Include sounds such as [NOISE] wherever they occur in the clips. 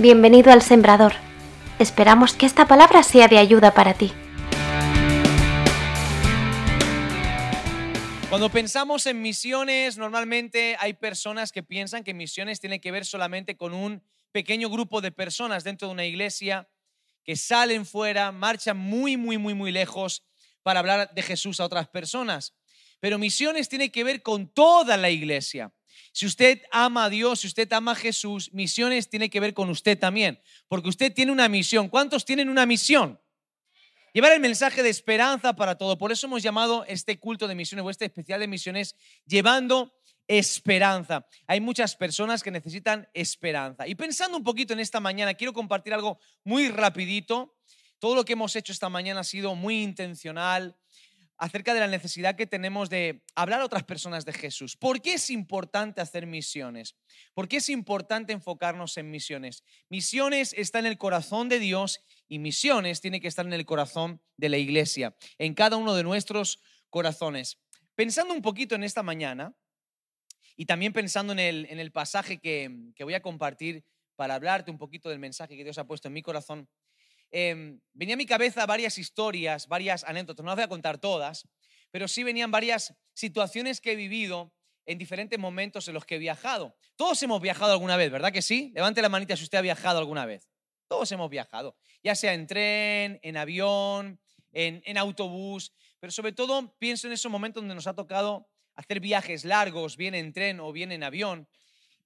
Bienvenido al Sembrador. Esperamos que esta palabra sea de ayuda para ti. Cuando pensamos en misiones, normalmente hay personas que piensan que misiones tienen que ver solamente con un pequeño grupo de personas dentro de una iglesia que salen fuera, marchan muy, muy, muy, muy lejos para hablar de Jesús a otras personas. Pero misiones tiene que ver con toda la iglesia. Si usted ama a Dios, si usted ama a Jesús, misiones tiene que ver con usted también, porque usted tiene una misión. ¿Cuántos tienen una misión? Llevar el mensaje de esperanza para todo. Por eso hemos llamado este culto de misiones o este especial de misiones llevando esperanza. Hay muchas personas que necesitan esperanza. Y pensando un poquito en esta mañana, quiero compartir algo muy rapidito. Todo lo que hemos hecho esta mañana ha sido muy intencional, acerca de la necesidad que tenemos de hablar a otras personas de Jesús. ¿Por qué es importante hacer misiones? ¿Por qué es importante enfocarnos en misiones? Misiones está en el corazón de Dios y misiones tiene que estar en el corazón de la iglesia, en cada uno de nuestros corazones. Pensando un poquito en esta mañana y también pensando en el, en el pasaje que, que voy a compartir para hablarte un poquito del mensaje que Dios ha puesto en mi corazón, Em, venía a mi cabeza varias historias, varias anécdotas, no las voy a contar todas, pero sí venían varias situaciones que he vivido en diferentes momentos en los que he viajado. Todos hemos viajado alguna vez, ¿verdad que sí? Levante la manita si usted ha viajado alguna vez. Todos hemos viajado, ya sea en tren, en avión, en, en autobús, pero sobre todo pienso en esos momentos donde nos ha tocado hacer viajes largos, bien en tren o bien en avión.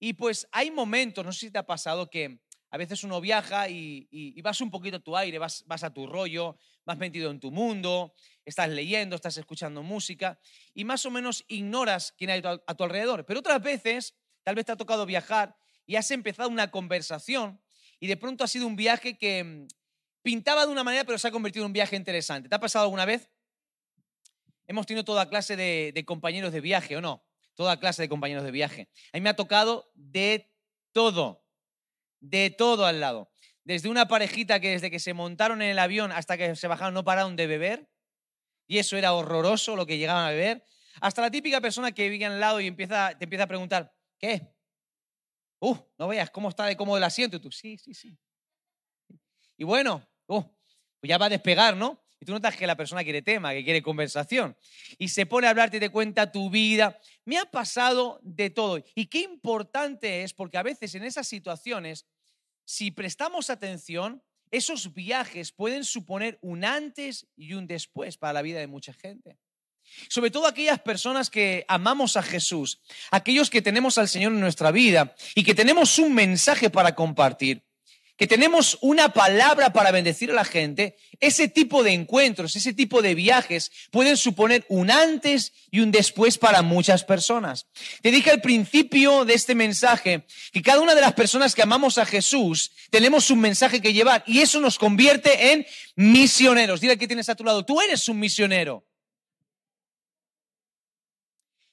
Y pues hay momentos, no sé si te ha pasado, que a veces uno viaja y, vas un poquito a tu aire, vas, a tu rollo, vas metido en tu mundo, estás leyendo, estás escuchando música y más o menos ignoras quién hay a tu alrededor. Pero otras veces, tal vez te ha tocado viajar y has empezado una conversación y de pronto ha sido un viaje que mm, pintaba de una manera pero se ha convertido en un viaje interesante. ¿Te ha pasado alguna vez? Hemos tenido toda clase de, de compañeros de viaje, ¿o no? Toda clase de compañeros de viaje. A mí me ha tocado de todo de todo al lado. Desde una parejita que desde que se montaron en el avión hasta que se bajaron no pararon de beber, y eso era horroroso lo que llegaban a beber, hasta la típica persona que vive al lado y empieza, te empieza a preguntar, ¿qué? Uh, no veas cómo está de cómodo el asiento. Y tú, sí, sí, sí. Y bueno, uh, pues ya va a despegar, ¿no? Y tú notas que la persona quiere tema, que quiere conversación. Y se pone a hablarte y te cuenta tu vida. Me ha pasado de todo. Y qué importante es, porque a veces en esas situaciones si prestamos atención, esos viajes pueden suponer un antes y un después para la vida de mucha gente. Sobre todo aquellas personas que amamos a Jesús, aquellos que tenemos al Señor en nuestra vida y que tenemos un mensaje para compartir que tenemos una palabra para bendecir a la gente, ese tipo de encuentros, ese tipo de viajes pueden suponer un antes y un después para muchas personas. Te dije al principio de este mensaje que cada una de las personas que amamos a Jesús tenemos un mensaje que llevar y eso nos convierte en misioneros. Dile que tienes a tu lado, tú eres un misionero.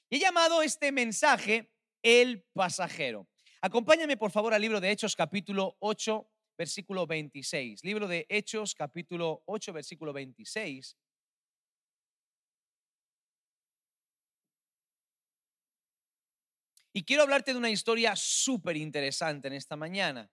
He llamado este mensaje el pasajero. Acompáñame por favor al libro de Hechos capítulo 8, versículo 26. Libro de Hechos capítulo 8, versículo 26. Y quiero hablarte de una historia súper interesante en esta mañana.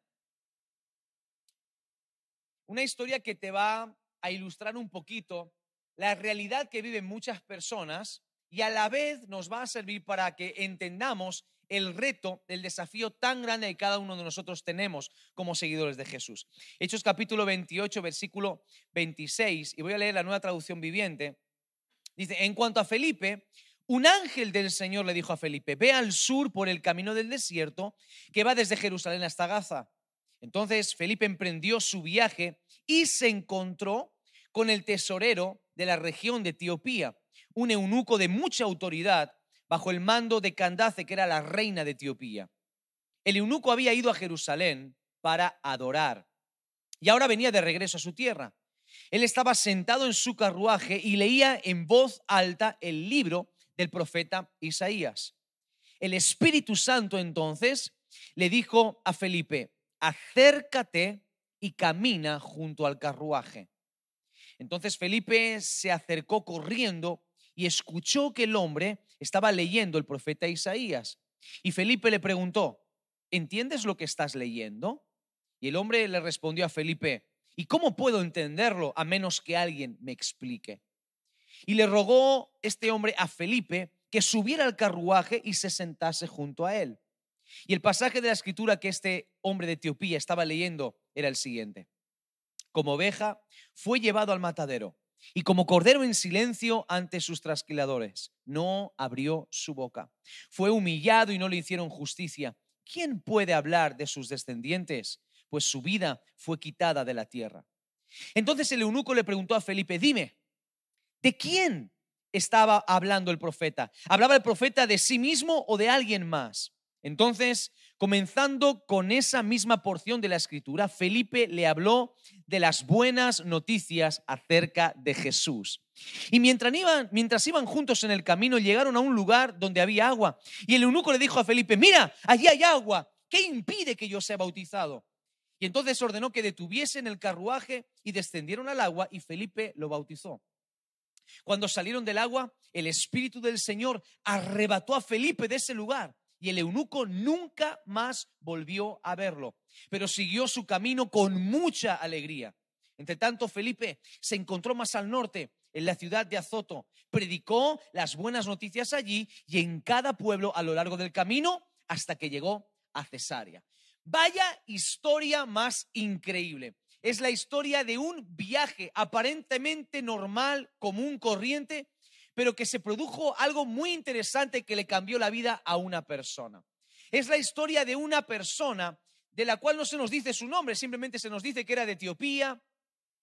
Una historia que te va a ilustrar un poquito la realidad que viven muchas personas y a la vez nos va a servir para que entendamos el reto, el desafío tan grande que cada uno de nosotros tenemos como seguidores de Jesús. Hechos capítulo 28, versículo 26, y voy a leer la nueva traducción viviente. Dice, en cuanto a Felipe, un ángel del Señor le dijo a Felipe, ve al sur por el camino del desierto que va desde Jerusalén hasta Gaza. Entonces Felipe emprendió su viaje y se encontró con el tesorero de la región de Etiopía, un eunuco de mucha autoridad bajo el mando de Candace, que era la reina de Etiopía. El eunuco había ido a Jerusalén para adorar y ahora venía de regreso a su tierra. Él estaba sentado en su carruaje y leía en voz alta el libro del profeta Isaías. El Espíritu Santo entonces le dijo a Felipe, acércate y camina junto al carruaje. Entonces Felipe se acercó corriendo y escuchó que el hombre estaba leyendo el profeta Isaías. Y Felipe le preguntó, ¿entiendes lo que estás leyendo? Y el hombre le respondió a Felipe, ¿y cómo puedo entenderlo a menos que alguien me explique? Y le rogó este hombre a Felipe que subiera al carruaje y se sentase junto a él. Y el pasaje de la escritura que este hombre de Etiopía estaba leyendo era el siguiente. Como oveja fue llevado al matadero y como cordero en silencio ante sus trasquiladores, no abrió su boca. Fue humillado y no le hicieron justicia. ¿Quién puede hablar de sus descendientes? Pues su vida fue quitada de la tierra. Entonces el eunuco le preguntó a Felipe, dime, ¿de quién estaba hablando el profeta? ¿Hablaba el profeta de sí mismo o de alguien más? Entonces, comenzando con esa misma porción de la escritura, Felipe le habló de las buenas noticias acerca de Jesús. Y mientras iban, mientras iban juntos en el camino, llegaron a un lugar donde había agua. Y el eunuco le dijo a Felipe, mira, allí hay agua. ¿Qué impide que yo sea bautizado? Y entonces ordenó que detuviesen el carruaje y descendieron al agua y Felipe lo bautizó. Cuando salieron del agua, el Espíritu del Señor arrebató a Felipe de ese lugar y el eunuco nunca más volvió a verlo, pero siguió su camino con mucha alegría. Entre tanto, Felipe se encontró más al norte, en la ciudad de Azoto, predicó las buenas noticias allí y en cada pueblo a lo largo del camino hasta que llegó a Cesarea. Vaya historia más increíble. Es la historia de un viaje aparentemente normal, común, corriente, pero que se produjo algo muy interesante que le cambió la vida a una persona. Es la historia de una persona de la cual no se nos dice su nombre, simplemente se nos dice que era de Etiopía,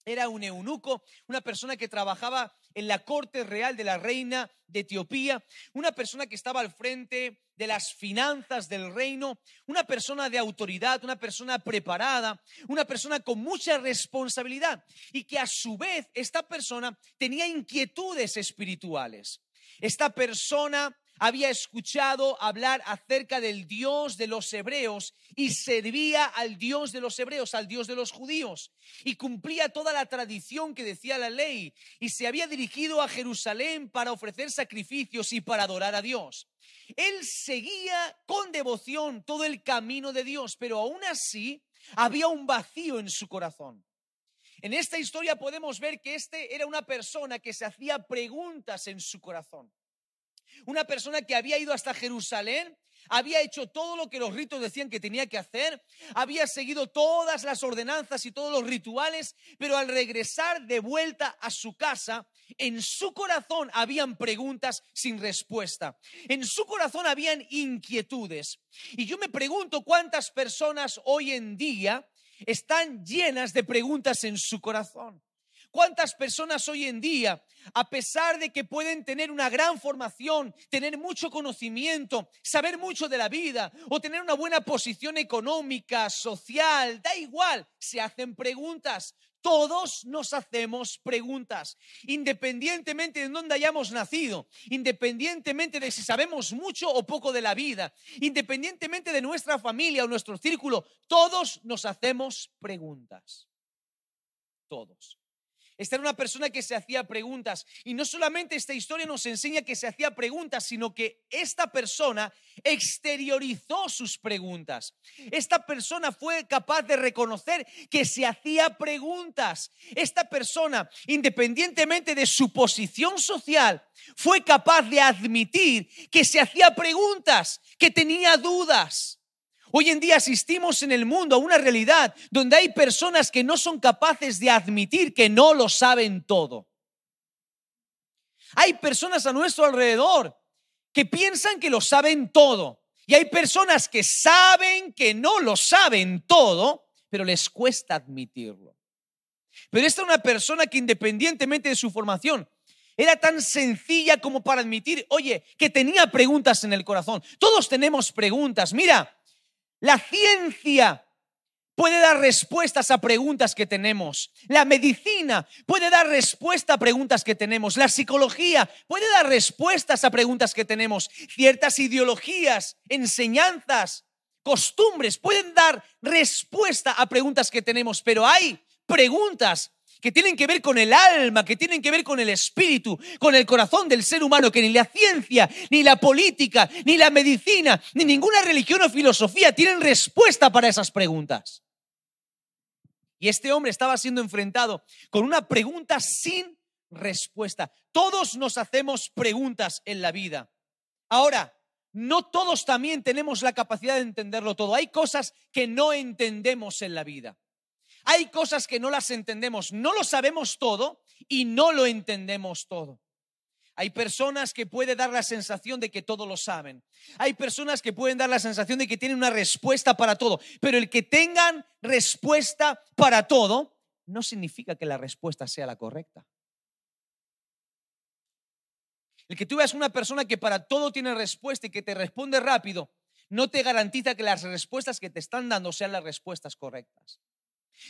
era un eunuco, una persona que trabajaba en la corte real de la reina de Etiopía, una persona que estaba al frente de las finanzas del reino, una persona de autoridad, una persona preparada, una persona con mucha responsabilidad y que a su vez esta persona tenía inquietudes espirituales. Esta persona había escuchado hablar acerca del Dios de los hebreos y servía al Dios de los hebreos, al Dios de los judíos, y cumplía toda la tradición que decía la ley, y se había dirigido a Jerusalén para ofrecer sacrificios y para adorar a Dios. Él seguía con devoción todo el camino de Dios, pero aún así había un vacío en su corazón. En esta historia podemos ver que este era una persona que se hacía preguntas en su corazón. Una persona que había ido hasta Jerusalén, había hecho todo lo que los ritos decían que tenía que hacer, había seguido todas las ordenanzas y todos los rituales, pero al regresar de vuelta a su casa, en su corazón habían preguntas sin respuesta. En su corazón habían inquietudes. Y yo me pregunto cuántas personas hoy en día están llenas de preguntas en su corazón. ¿Cuántas personas hoy en día, a pesar de que pueden tener una gran formación, tener mucho conocimiento, saber mucho de la vida o tener una buena posición económica, social, da igual, se hacen preguntas? Todos nos hacemos preguntas, independientemente de dónde hayamos nacido, independientemente de si sabemos mucho o poco de la vida, independientemente de nuestra familia o nuestro círculo, todos nos hacemos preguntas. Todos. Esta era una persona que se hacía preguntas. Y no solamente esta historia nos enseña que se hacía preguntas, sino que esta persona exteriorizó sus preguntas. Esta persona fue capaz de reconocer que se hacía preguntas. Esta persona, independientemente de su posición social, fue capaz de admitir que se hacía preguntas, que tenía dudas. Hoy en día asistimos en el mundo a una realidad donde hay personas que no son capaces de admitir que no lo saben todo. Hay personas a nuestro alrededor que piensan que lo saben todo. Y hay personas que saben que no lo saben todo, pero les cuesta admitirlo. Pero esta es una persona que independientemente de su formación, era tan sencilla como para admitir, oye, que tenía preguntas en el corazón. Todos tenemos preguntas. Mira, la ciencia puede dar respuestas a preguntas que tenemos. La medicina puede dar respuesta a preguntas que tenemos. La psicología puede dar respuestas a preguntas que tenemos. Ciertas ideologías, enseñanzas, costumbres pueden dar respuesta a preguntas que tenemos, pero hay preguntas que tienen que ver con el alma, que tienen que ver con el espíritu, con el corazón del ser humano, que ni la ciencia, ni la política, ni la medicina, ni ninguna religión o filosofía tienen respuesta para esas preguntas. Y este hombre estaba siendo enfrentado con una pregunta sin respuesta. Todos nos hacemos preguntas en la vida. Ahora, no todos también tenemos la capacidad de entenderlo todo. Hay cosas que no entendemos en la vida. Hay cosas que no las entendemos. No lo sabemos todo y no lo entendemos todo. Hay personas que pueden dar la sensación de que todo lo saben. Hay personas que pueden dar la sensación de que tienen una respuesta para todo. Pero el que tengan respuesta para todo no significa que la respuesta sea la correcta. El que tú veas una persona que para todo tiene respuesta y que te responde rápido, no te garantiza que las respuestas que te están dando sean las respuestas correctas.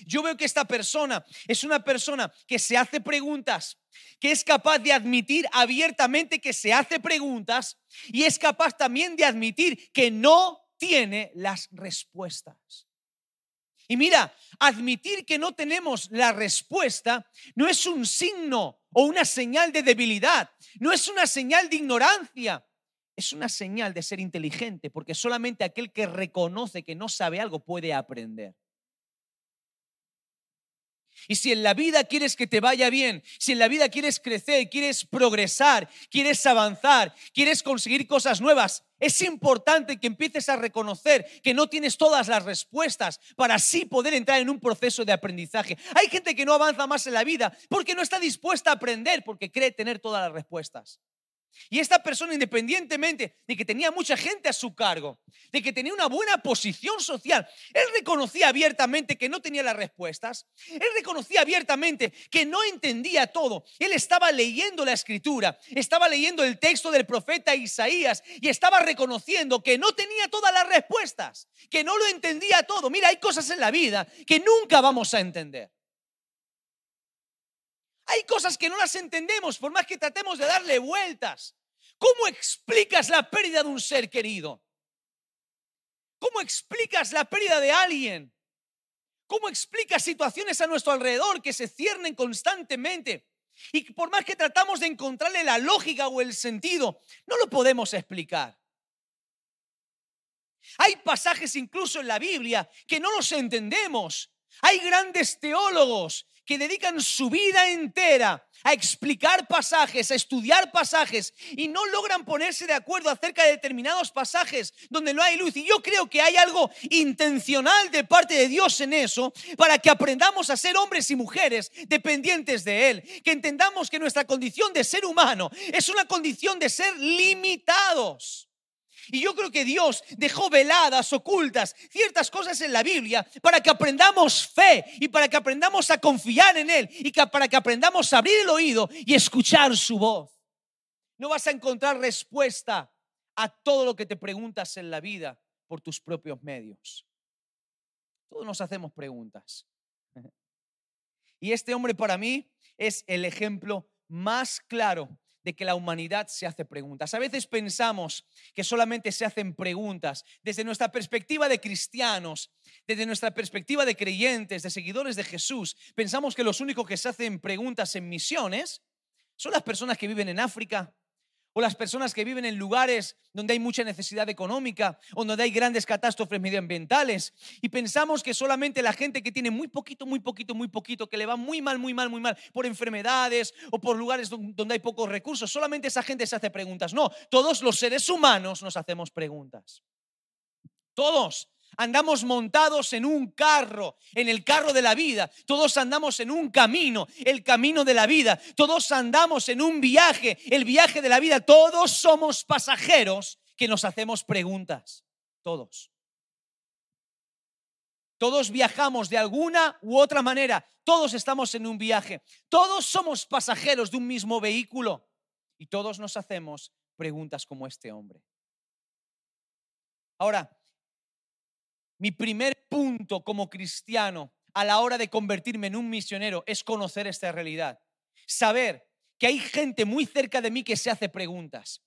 Yo veo que esta persona es una persona que se hace preguntas, que es capaz de admitir abiertamente que se hace preguntas y es capaz también de admitir que no tiene las respuestas. Y mira, admitir que no tenemos la respuesta no es un signo o una señal de debilidad, no es una señal de ignorancia, es una señal de ser inteligente, porque solamente aquel que reconoce que no sabe algo puede aprender. Y si en la vida quieres que te vaya bien, si en la vida quieres crecer, quieres progresar, quieres avanzar, quieres conseguir cosas nuevas, es importante que empieces a reconocer que no tienes todas las respuestas para así poder entrar en un proceso de aprendizaje. Hay gente que no avanza más en la vida porque no está dispuesta a aprender, porque cree tener todas las respuestas. Y esta persona, independientemente de que tenía mucha gente a su cargo, de que tenía una buena posición social, él reconocía abiertamente que no tenía las respuestas, él reconocía abiertamente que no entendía todo. Él estaba leyendo la escritura, estaba leyendo el texto del profeta Isaías y estaba reconociendo que no tenía todas las respuestas, que no lo entendía todo. Mira, hay cosas en la vida que nunca vamos a entender. Hay cosas que no las entendemos por más que tratemos de darle vueltas. ¿Cómo explicas la pérdida de un ser querido? ¿Cómo explicas la pérdida de alguien? ¿Cómo explicas situaciones a nuestro alrededor que se ciernen constantemente? Y por más que tratamos de encontrarle la lógica o el sentido, no lo podemos explicar. Hay pasajes incluso en la Biblia que no los entendemos. Hay grandes teólogos que dedican su vida entera a explicar pasajes, a estudiar pasajes y no logran ponerse de acuerdo acerca de determinados pasajes donde no hay luz. Y yo creo que hay algo intencional de parte de Dios en eso para que aprendamos a ser hombres y mujeres dependientes de Él, que entendamos que nuestra condición de ser humano es una condición de ser limitados. Y yo creo que Dios dejó veladas, ocultas, ciertas cosas en la Biblia para que aprendamos fe y para que aprendamos a confiar en Él y para que aprendamos a abrir el oído y escuchar su voz. No vas a encontrar respuesta a todo lo que te preguntas en la vida por tus propios medios. Todos nos hacemos preguntas. [LAUGHS] Y este hombre para mí es el ejemplo más claro de que la humanidad se hace preguntas. A veces pensamos que solamente se hacen preguntas desde nuestra perspectiva de cristianos, desde nuestra perspectiva de creyentes, de seguidores de Jesús. Pensamos que los únicos que se hacen preguntas en misiones son las personas que viven en África, o las personas que viven en lugares donde hay mucha necesidad económica o donde hay grandes catástrofes medioambientales y pensamos que solamente la gente que tiene muy poquito, muy poquito, muy poquito, que le va muy mal, muy mal, muy mal por enfermedades o por lugares donde hay pocos recursos, solamente esa gente se hace preguntas. No, todos los seres humanos nos hacemos preguntas. Todos. Andamos montados en un carro, en el carro de la vida. Todos andamos en un camino, el camino de la vida. Todos andamos en un viaje, el viaje de la vida. Todos somos pasajeros que nos hacemos preguntas. Todos. Todos viajamos de alguna u otra manera. Todos estamos en un viaje. Todos somos pasajeros de un mismo vehículo. Y todos nos hacemos preguntas como este hombre. Ahora, mi primer punto como cristiano a la hora de convertirme en un misionero es conocer esta realidad. Saber que hay gente muy cerca de mí que se hace preguntas.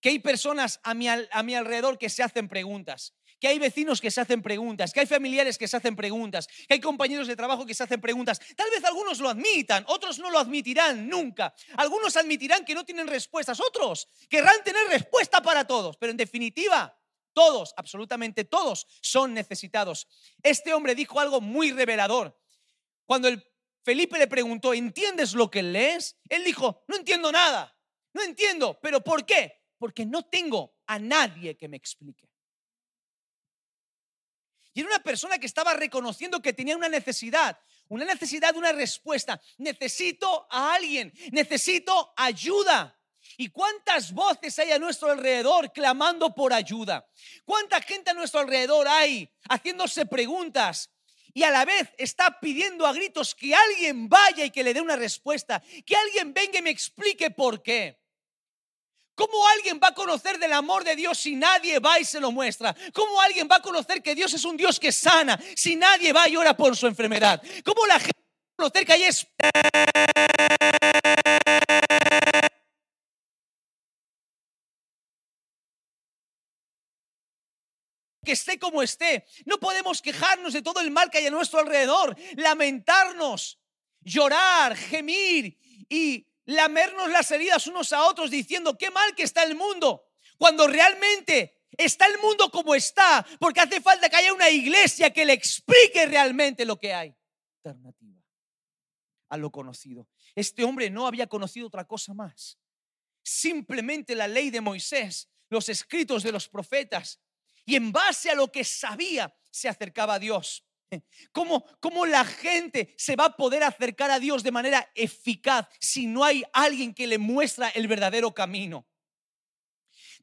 Que hay personas a mi, a mi alrededor que se hacen preguntas que hay vecinos que se hacen preguntas, que hay familiares que se hacen preguntas, que hay compañeros de trabajo que se hacen preguntas. Tal vez algunos lo admitan, otros no lo admitirán nunca. Algunos admitirán que no tienen respuestas, otros querrán tener respuesta para todos, pero en definitiva, todos, absolutamente todos son necesitados. Este hombre dijo algo muy revelador. Cuando el Felipe le preguntó, ¿entiendes lo que lees? Él dijo, no entiendo nada, no entiendo, pero ¿por qué? Porque no tengo a nadie que me explique. Y era una persona que estaba reconociendo que tenía una necesidad, una necesidad de una respuesta. Necesito a alguien, necesito ayuda. ¿Y cuántas voces hay a nuestro alrededor clamando por ayuda? ¿Cuánta gente a nuestro alrededor hay haciéndose preguntas? Y a la vez está pidiendo a gritos que alguien vaya y que le dé una respuesta, que alguien venga y me explique por qué. ¿Cómo alguien va a conocer del amor de Dios si nadie va y se lo muestra? ¿Cómo alguien va a conocer que Dios es un Dios que sana si nadie va y ora por su enfermedad? ¿Cómo la gente va a conocer que hay esté como esté. No podemos quejarnos de todo el mal que hay a nuestro alrededor, lamentarnos, llorar, gemir y lamernos las heridas unos a otros diciendo qué mal que está el mundo, cuando realmente está el mundo como está, porque hace falta que haya una iglesia que le explique realmente lo que hay. Alternativa a lo conocido. Este hombre no había conocido otra cosa más. Simplemente la ley de Moisés, los escritos de los profetas, y en base a lo que sabía se acercaba a Dios. [LAUGHS] ¿Cómo, ¿Cómo, la gente se va a poder acercar a Dios de manera eficaz si no hay alguien que le muestra el verdadero camino?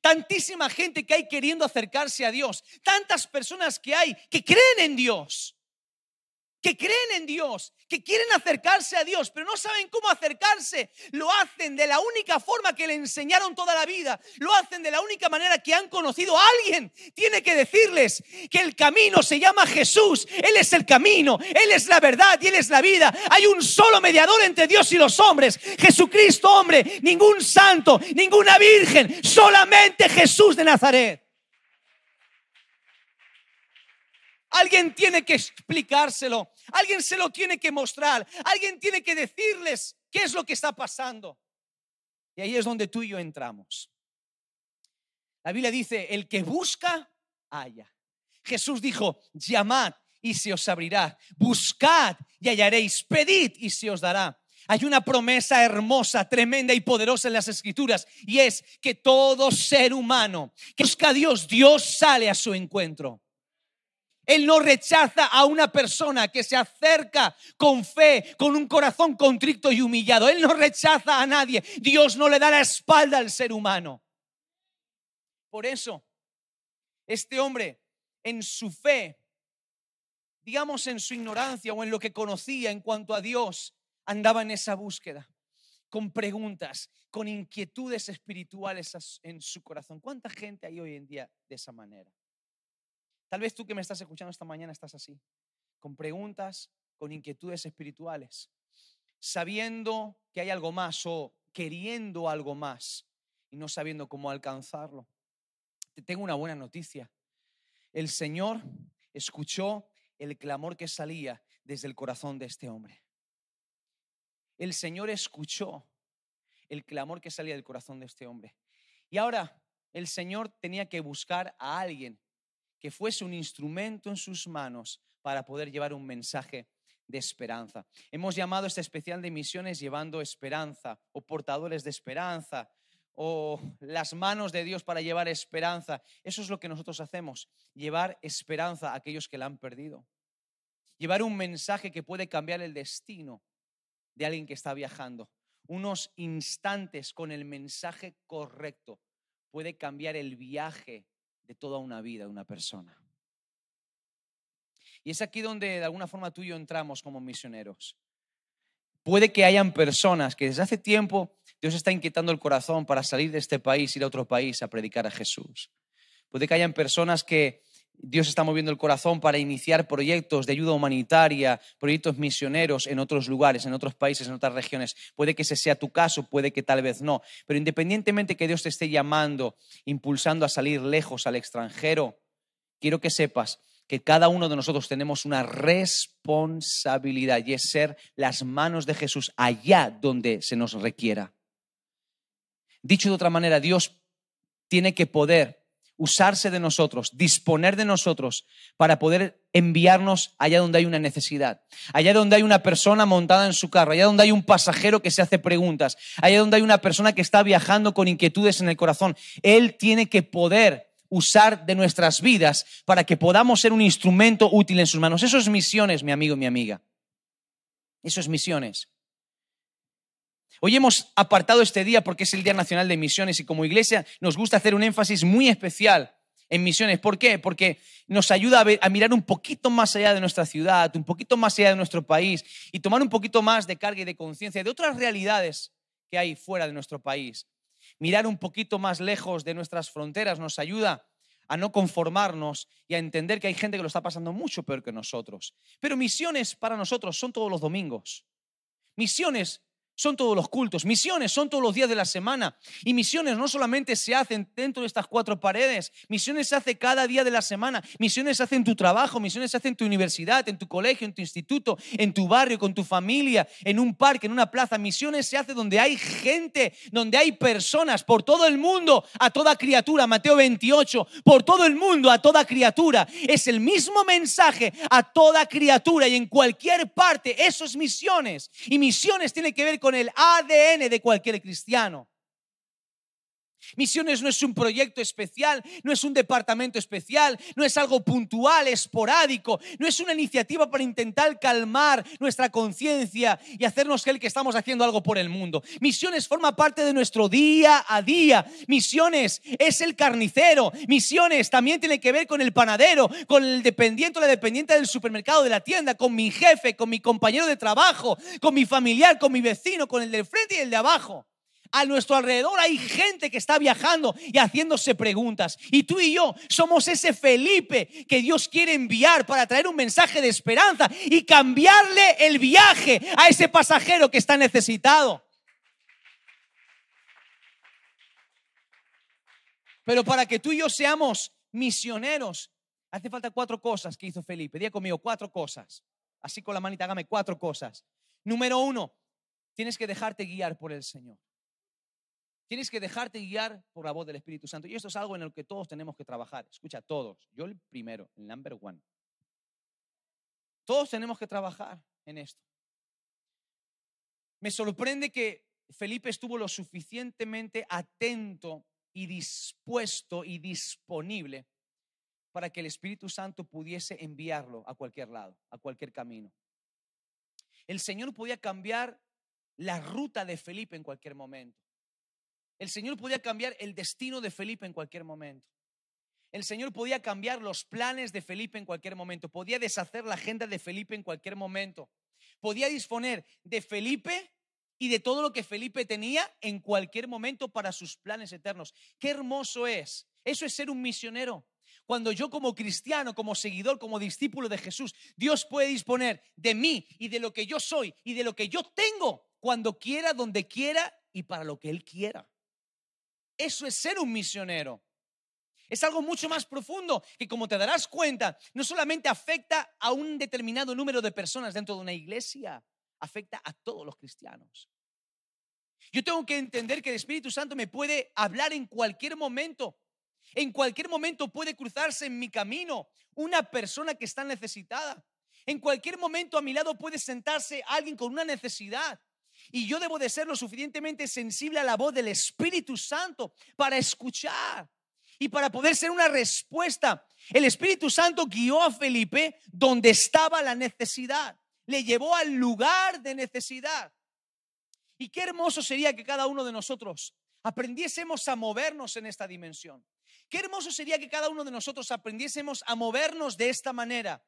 Tantísima gente que hay queriendo acercarse a Dios, tantas personas que hay que creen en Dios, que creen en Dios, que quieren acercarse a Dios, pero no saben cómo acercarse. Lo hacen de la única forma que le enseñaron toda la vida. Lo hacen de la única manera que han conocido. Alguien tiene que decirles que el camino se llama Jesús. Él es el camino, Él es la verdad y Él es la vida. Hay un solo mediador entre Dios y los hombres. Jesucristo, hombre, ningún santo, ninguna virgen, solamente Jesús de Nazaret. Alguien tiene que explicárselo, alguien se lo tiene que mostrar, alguien tiene que decirles qué es lo que está pasando. Y ahí es donde tú y yo entramos. La Biblia dice, el que busca, haya. Jesús dijo, llamad y se os abrirá, buscad y hallaréis, pedid y se os dará. Hay una promesa hermosa, tremenda y poderosa en las escrituras y es que todo ser humano que busca a Dios, Dios sale a su encuentro. Él no rechaza a una persona que se acerca con fe, con un corazón contrito y humillado. Él no rechaza a nadie. Dios no le da la espalda al ser humano. Por eso, este hombre, en su fe, digamos en su ignorancia o en lo que conocía en cuanto a Dios, andaba en esa búsqueda, con preguntas, con inquietudes espirituales en su corazón. ¿Cuánta gente hay hoy en día de esa manera? Tal vez tú que me estás escuchando esta mañana estás así, con preguntas, con inquietudes espirituales, sabiendo que hay algo más o queriendo algo más y no sabiendo cómo alcanzarlo. Te tengo una buena noticia. El Señor escuchó el clamor que salía desde el corazón de este hombre. El Señor escuchó el clamor que salía del corazón de este hombre. Y ahora el Señor tenía que buscar a alguien que fuese un instrumento en sus manos para poder llevar un mensaje de esperanza. Hemos llamado este especial de misiones llevando esperanza o portadores de esperanza o las manos de Dios para llevar esperanza. Eso es lo que nosotros hacemos, llevar esperanza a aquellos que la han perdido. Llevar un mensaje que puede cambiar el destino de alguien que está viajando. Unos instantes con el mensaje correcto puede cambiar el viaje de toda una vida de una persona. Y es aquí donde de alguna forma tú y yo entramos como misioneros. Puede que hayan personas que desde hace tiempo Dios está inquietando el corazón para salir de este país, ir a otro país a predicar a Jesús. Puede que hayan personas que Dios está moviendo el corazón para iniciar proyectos de ayuda humanitaria, proyectos misioneros en otros lugares, en otros países, en otras regiones. Puede que ese sea tu caso, puede que tal vez no. Pero independientemente que Dios te esté llamando, impulsando a salir lejos al extranjero, quiero que sepas que cada uno de nosotros tenemos una responsabilidad y es ser las manos de Jesús allá donde se nos requiera. Dicho de otra manera, Dios tiene que poder usarse de nosotros, disponer de nosotros para poder enviarnos allá donde hay una necesidad, allá donde hay una persona montada en su carro, allá donde hay un pasajero que se hace preguntas, allá donde hay una persona que está viajando con inquietudes en el corazón. Él tiene que poder usar de nuestras vidas para que podamos ser un instrumento útil en sus manos. Eso es misiones, mi amigo y mi amiga. Eso es misiones. Hoy hemos apartado este día porque es el Día Nacional de Misiones y como iglesia nos gusta hacer un énfasis muy especial en misiones. ¿Por qué? Porque nos ayuda a, mirar un poquito más allá de nuestra ciudad, un poquito más allá de nuestro país y tomar un poquito más de carga y de conciencia de otras realidades que hay fuera de nuestro país. Mirar un poquito más lejos de nuestras fronteras nos ayuda a no conformarnos y a entender que hay gente que lo está pasando mucho peor que nosotros. Pero misiones para nosotros son todos los domingos. Misiones son todos los cultos, misiones son todos los días de la semana. Y misiones no solamente se hacen dentro de estas cuatro paredes, misiones se hace cada día de la semana, misiones se hacen en tu trabajo, misiones se hacen en tu universidad, en tu colegio, en tu instituto, en tu barrio, con tu familia, en un parque, en una plaza. Misiones se hace donde hay gente, donde hay personas, por todo el mundo, a toda criatura. Mateo 28, por todo el mundo, a toda criatura. Es el mismo mensaje a toda criatura y en cualquier parte. Eso es misiones. Y misiones tiene que ver con con el ADN de cualquier cristiano. Misiones no es un proyecto especial, no es un departamento especial, no es algo puntual, esporádico, no es una iniciativa para intentar calmar nuestra conciencia y hacernos creer que estamos haciendo algo por el mundo. Misiones forma parte de nuestro día a día. Misiones es el carnicero. Misiones también tiene que ver con el panadero, con el dependiente o la dependiente del supermercado, de la tienda, con mi jefe, con mi compañero de trabajo, con mi familiar, con mi vecino, con el del frente y el de abajo. A nuestro alrededor hay gente que está viajando y haciéndose preguntas. Y tú y yo somos ese Felipe que Dios quiere enviar para traer un mensaje de esperanza y cambiarle el viaje a ese pasajero que está necesitado. Pero para que tú y yo seamos misioneros, hace falta cuatro cosas que hizo Felipe. Día conmigo, cuatro cosas. Así con la manita, hágame cuatro cosas. Número uno, tienes que dejarte guiar por el Señor. Tienes que dejarte guiar por la voz del Espíritu Santo. Y esto es algo en el que todos tenemos que trabajar. Escucha, todos. Yo el primero, el number one. Todos tenemos que trabajar en esto. Me sorprende que Felipe estuvo lo suficientemente atento y dispuesto y disponible para que el Espíritu Santo pudiese enviarlo a cualquier lado, a cualquier camino. El Señor podía cambiar la ruta de Felipe en cualquier momento. El Señor podía cambiar el destino de Felipe en cualquier momento. El Señor podía cambiar los planes de Felipe en cualquier momento. Podía deshacer la agenda de Felipe en cualquier momento. Podía disponer de Felipe y de todo lo que Felipe tenía en cualquier momento para sus planes eternos. Qué hermoso es. Eso es ser un misionero. Cuando yo como cristiano, como seguidor, como discípulo de Jesús, Dios puede disponer de mí y de lo que yo soy y de lo que yo tengo cuando quiera, donde quiera y para lo que Él quiera. Eso es ser un misionero. Es algo mucho más profundo que como te darás cuenta, no solamente afecta a un determinado número de personas dentro de una iglesia, afecta a todos los cristianos. Yo tengo que entender que el Espíritu Santo me puede hablar en cualquier momento. En cualquier momento puede cruzarse en mi camino una persona que está necesitada. En cualquier momento a mi lado puede sentarse alguien con una necesidad. Y yo debo de ser lo suficientemente sensible a la voz del Espíritu Santo para escuchar y para poder ser una respuesta. El Espíritu Santo guió a Felipe donde estaba la necesidad. Le llevó al lugar de necesidad. Y qué hermoso sería que cada uno de nosotros aprendiésemos a movernos en esta dimensión. Qué hermoso sería que cada uno de nosotros aprendiésemos a movernos de esta manera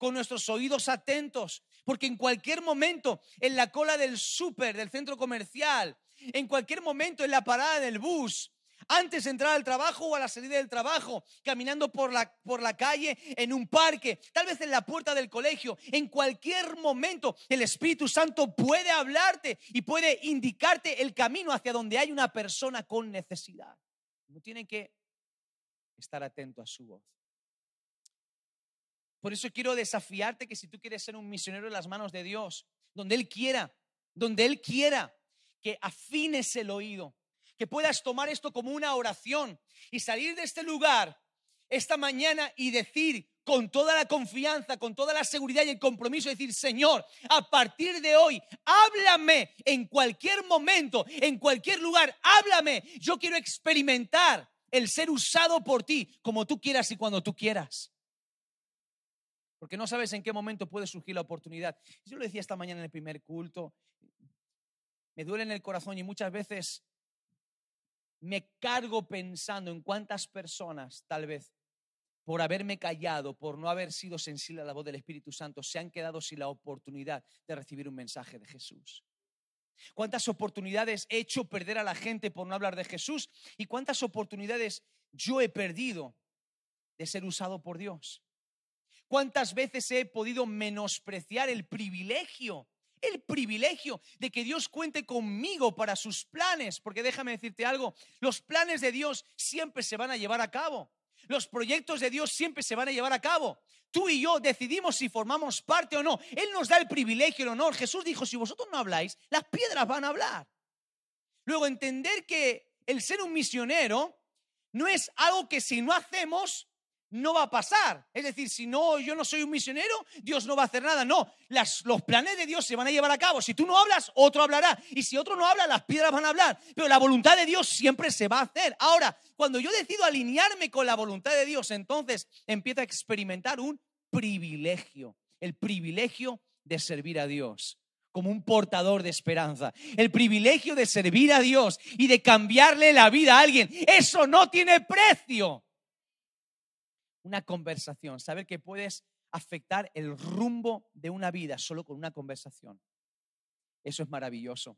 con nuestros oídos atentos, porque en cualquier momento, en la cola del súper, del centro comercial, en cualquier momento en la parada del bus, antes de entrar al trabajo o a la salida del trabajo, caminando por la, por la calle, en un parque, tal vez en la puerta del colegio, en cualquier momento el Espíritu Santo puede hablarte y puede indicarte el camino hacia donde hay una persona con necesidad. No tiene que estar atento a su voz. Por eso quiero desafiarte que si tú quieres ser un misionero en las manos de Dios, donde Él quiera, donde Él quiera, que afines el oído, que puedas tomar esto como una oración y salir de este lugar esta mañana y decir con toda la confianza, con toda la seguridad y el compromiso, decir, Señor, a partir de hoy, háblame en cualquier momento, en cualquier lugar, háblame. Yo quiero experimentar el ser usado por ti como tú quieras y cuando tú quieras. Porque no sabes en qué momento puede surgir la oportunidad. Yo lo decía esta mañana en el primer culto, me duele en el corazón y muchas veces me cargo pensando en cuántas personas tal vez por haberme callado, por no haber sido sensible a la voz del Espíritu Santo, se han quedado sin la oportunidad de recibir un mensaje de Jesús. ¿Cuántas oportunidades he hecho perder a la gente por no hablar de Jesús? ¿Y cuántas oportunidades yo he perdido de ser usado por Dios? ¿Cuántas veces he podido menospreciar el privilegio el privilegio de que Dios cuente conmigo para sus planes, porque déjame decirte algo, los planes de Dios siempre se van a llevar a cabo. Los proyectos de Dios siempre se van a llevar a cabo. Tú y yo decidimos si formamos parte o no. Él nos da el privilegio, el honor. Jesús dijo, si vosotros no habláis, las piedras van a hablar. Luego, entender que el ser un misionero no es algo que si no hacemos, no va a pasar. Es decir, si no, yo no soy un misionero, Dios no va a hacer nada. No, las, los planes de Dios se van a llevar a cabo. Si tú no hablas, otro hablará. Y si otro no habla, las piedras van a hablar. Pero la voluntad de Dios siempre se va a hacer. Ahora, cuando yo decido alinearme con la voluntad de Dios, entonces empiezo a experimentar un privilegio. El privilegio de servir a Dios como un portador de esperanza. El privilegio de servir a Dios y de cambiarle la vida a alguien. Eso no tiene precio una conversación, saber que puedes afectar el rumbo de una vida solo con una conversación. Eso es maravilloso.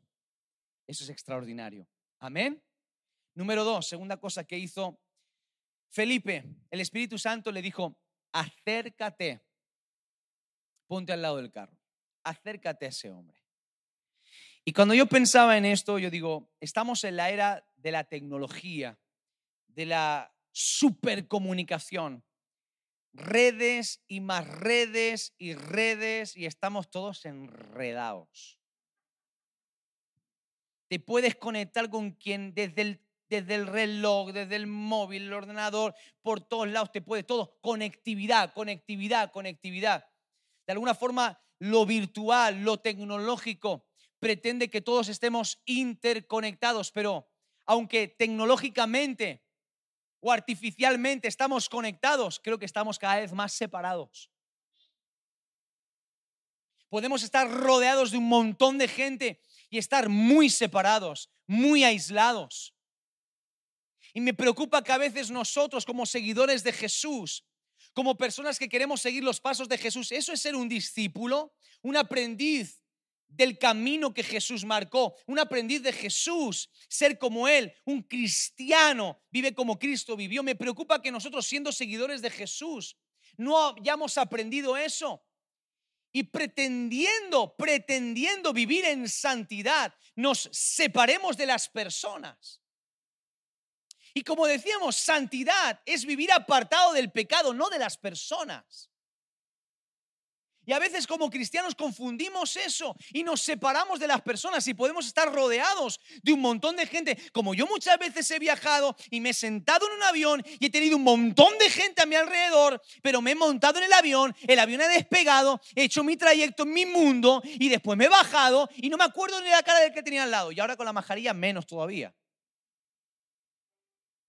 Eso es extraordinario. Amén. Número dos, segunda cosa que hizo Felipe, el Espíritu Santo le dijo, acércate, ponte al lado del carro, acércate a ese hombre. Y cuando yo pensaba en esto, yo digo, estamos en la era de la tecnología, de la supercomunicación redes y más redes y redes y estamos todos enredados. Te puedes conectar con quien desde el, desde el reloj, desde el móvil, el ordenador, por todos lados te puede todo. Conectividad, conectividad, conectividad. De alguna forma, lo virtual, lo tecnológico, pretende que todos estemos interconectados, pero aunque tecnológicamente o artificialmente estamos conectados, creo que estamos cada vez más separados. Podemos estar rodeados de un montón de gente y estar muy separados, muy aislados. Y me preocupa que a veces nosotros como seguidores de Jesús, como personas que queremos seguir los pasos de Jesús, eso es ser un discípulo, un aprendiz del camino que Jesús marcó, un aprendiz de Jesús, ser como Él, un cristiano, vive como Cristo vivió. Me preocupa que nosotros siendo seguidores de Jesús no hayamos aprendido eso. Y pretendiendo, pretendiendo vivir en santidad, nos separemos de las personas. Y como decíamos, santidad es vivir apartado del pecado, no de las personas. Y a veces como cristianos confundimos eso y nos separamos de las personas y podemos estar rodeados de un montón de gente. Como yo muchas veces he viajado y me he sentado en un avión y he tenido un montón de gente a mi alrededor, pero me he montado en el avión, el avión ha despegado, he hecho mi trayecto en mi mundo y después me he bajado y no me acuerdo ni la cara del que tenía al lado. Y ahora con la majarilla menos todavía.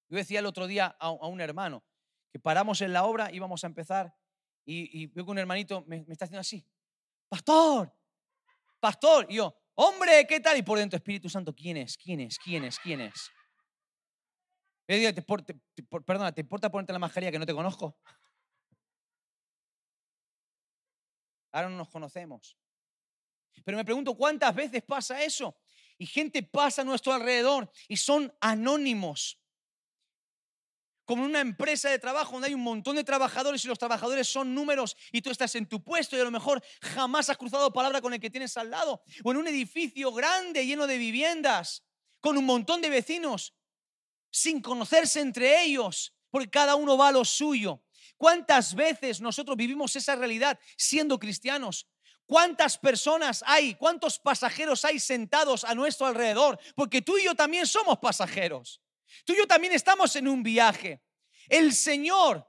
Yo decía el otro día a, un hermano que paramos en la obra, y íbamos a empezar y, veo que un hermanito me, está haciendo así, pastor, pastor, y yo, hombre, ¿qué tal? Y por dentro, Espíritu Santo, ¿quién es? ¿Quién es? ¿Quién es? ¿Quién es? perdona, ¿te importa ponerte la mascarilla que no te conozco? Ahora no nos conocemos. Pero me pregunto cuántas veces pasa eso. Y gente pasa a nuestro alrededor y son anónimos como una empresa de trabajo donde hay un montón de trabajadores y los trabajadores son números y tú estás en tu puesto y a lo mejor jamás has cruzado palabra con el que tienes al lado. O en un edificio grande lleno de viviendas con un montón de vecinos sin conocerse entre ellos porque cada uno va a lo suyo. ¿Cuántas veces nosotros vivimos esa realidad siendo cristianos? ¿Cuántas personas hay? ¿Cuántos pasajeros hay sentados a nuestro alrededor? Porque tú y yo también somos pasajeros. Tú y yo también estamos en un viaje. El Señor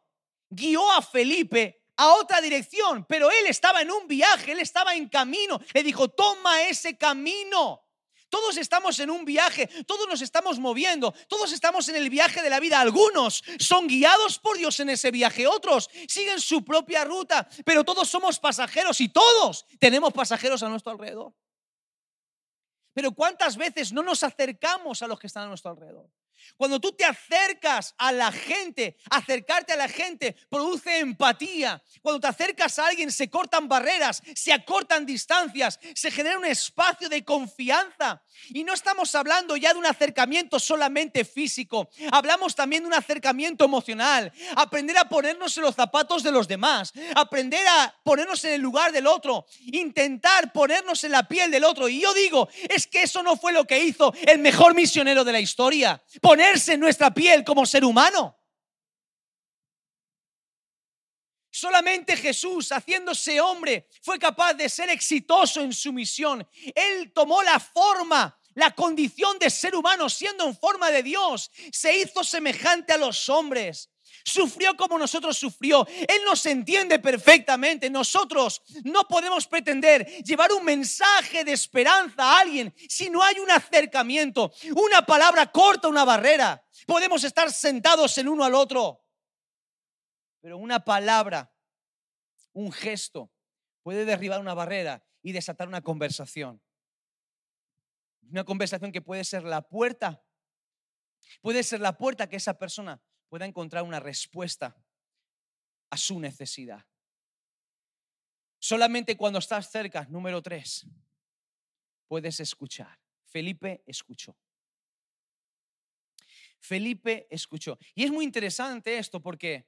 guió a Felipe a otra dirección, pero él estaba en un viaje, él estaba en camino. Le dijo, toma ese camino. Todos estamos en un viaje, todos nos estamos moviendo, todos estamos en el viaje de la vida. Algunos son guiados por Dios en ese viaje, otros siguen su propia ruta, pero todos somos pasajeros y todos tenemos pasajeros a nuestro alrededor. Pero ¿cuántas veces no nos acercamos a los que están a nuestro alrededor? Cuando tú te acercas a la gente, acercarte a la gente produce empatía. Cuando te acercas a alguien se cortan barreras, se acortan distancias, se genera un espacio de confianza. Y no estamos hablando ya de un acercamiento solamente físico, hablamos también de un acercamiento emocional. Aprender a ponernos en los zapatos de los demás, aprender a ponernos en el lugar del otro, intentar ponernos en la piel del otro. Y yo digo, es que eso no fue lo que hizo el mejor misionero de la historia ponerse en nuestra piel como ser humano. Solamente Jesús, haciéndose hombre, fue capaz de ser exitoso en su misión. Él tomó la forma, la condición de ser humano, siendo en forma de Dios. Se hizo semejante a los hombres sufrió como nosotros sufrió. Él nos entiende perfectamente. Nosotros no podemos pretender llevar un mensaje de esperanza a alguien si no hay un acercamiento. Una palabra corta una barrera. Podemos estar sentados en uno al otro. Pero una palabra, un gesto, puede derribar una barrera y desatar una conversación. Una conversación que puede ser la puerta, puede ser la puerta que esa persona pueda encontrar una respuesta a su necesidad. Solamente cuando estás cerca, número tres, puedes escuchar. Felipe escuchó. Felipe escuchó. Y es muy interesante esto porque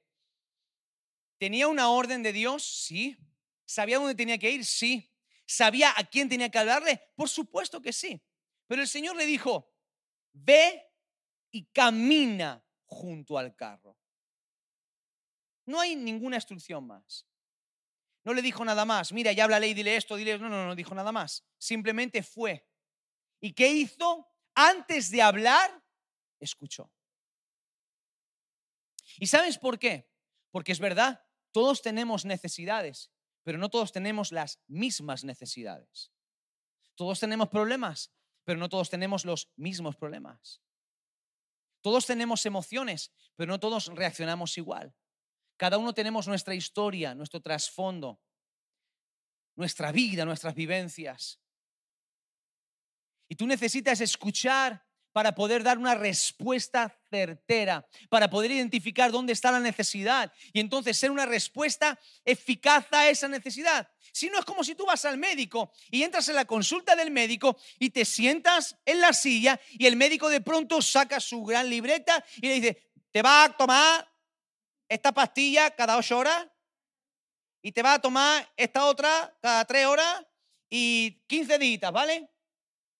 tenía una orden de Dios, sí. ¿Sabía dónde tenía que ir? Sí. ¿Sabía a quién tenía que hablarle? Por supuesto que sí. Pero el Señor le dijo, ve y camina junto al carro. No hay ninguna instrucción más. No le dijo nada más. Mira, ya habla ley, dile esto, dile. No, no, no dijo nada más. Simplemente fue. ¿Y qué hizo? Antes de hablar, escuchó. ¿Y sabes por qué? Porque es verdad, todos tenemos necesidades, pero no todos tenemos las mismas necesidades. Todos tenemos problemas, pero no todos tenemos los mismos problemas. Todos tenemos emociones, pero no todos reaccionamos igual. Cada uno tenemos nuestra historia, nuestro trasfondo, nuestra vida, nuestras vivencias. Y tú necesitas escuchar para poder dar una respuesta certera, para poder identificar dónde está la necesidad y entonces ser una respuesta eficaz a esa necesidad. Si no es como si tú vas al médico y entras en la consulta del médico y te sientas en la silla y el médico de pronto saca su gran libreta y le dice, te va a tomar esta pastilla cada ocho horas y te va a tomar esta otra cada tres horas y 15 días, ¿vale?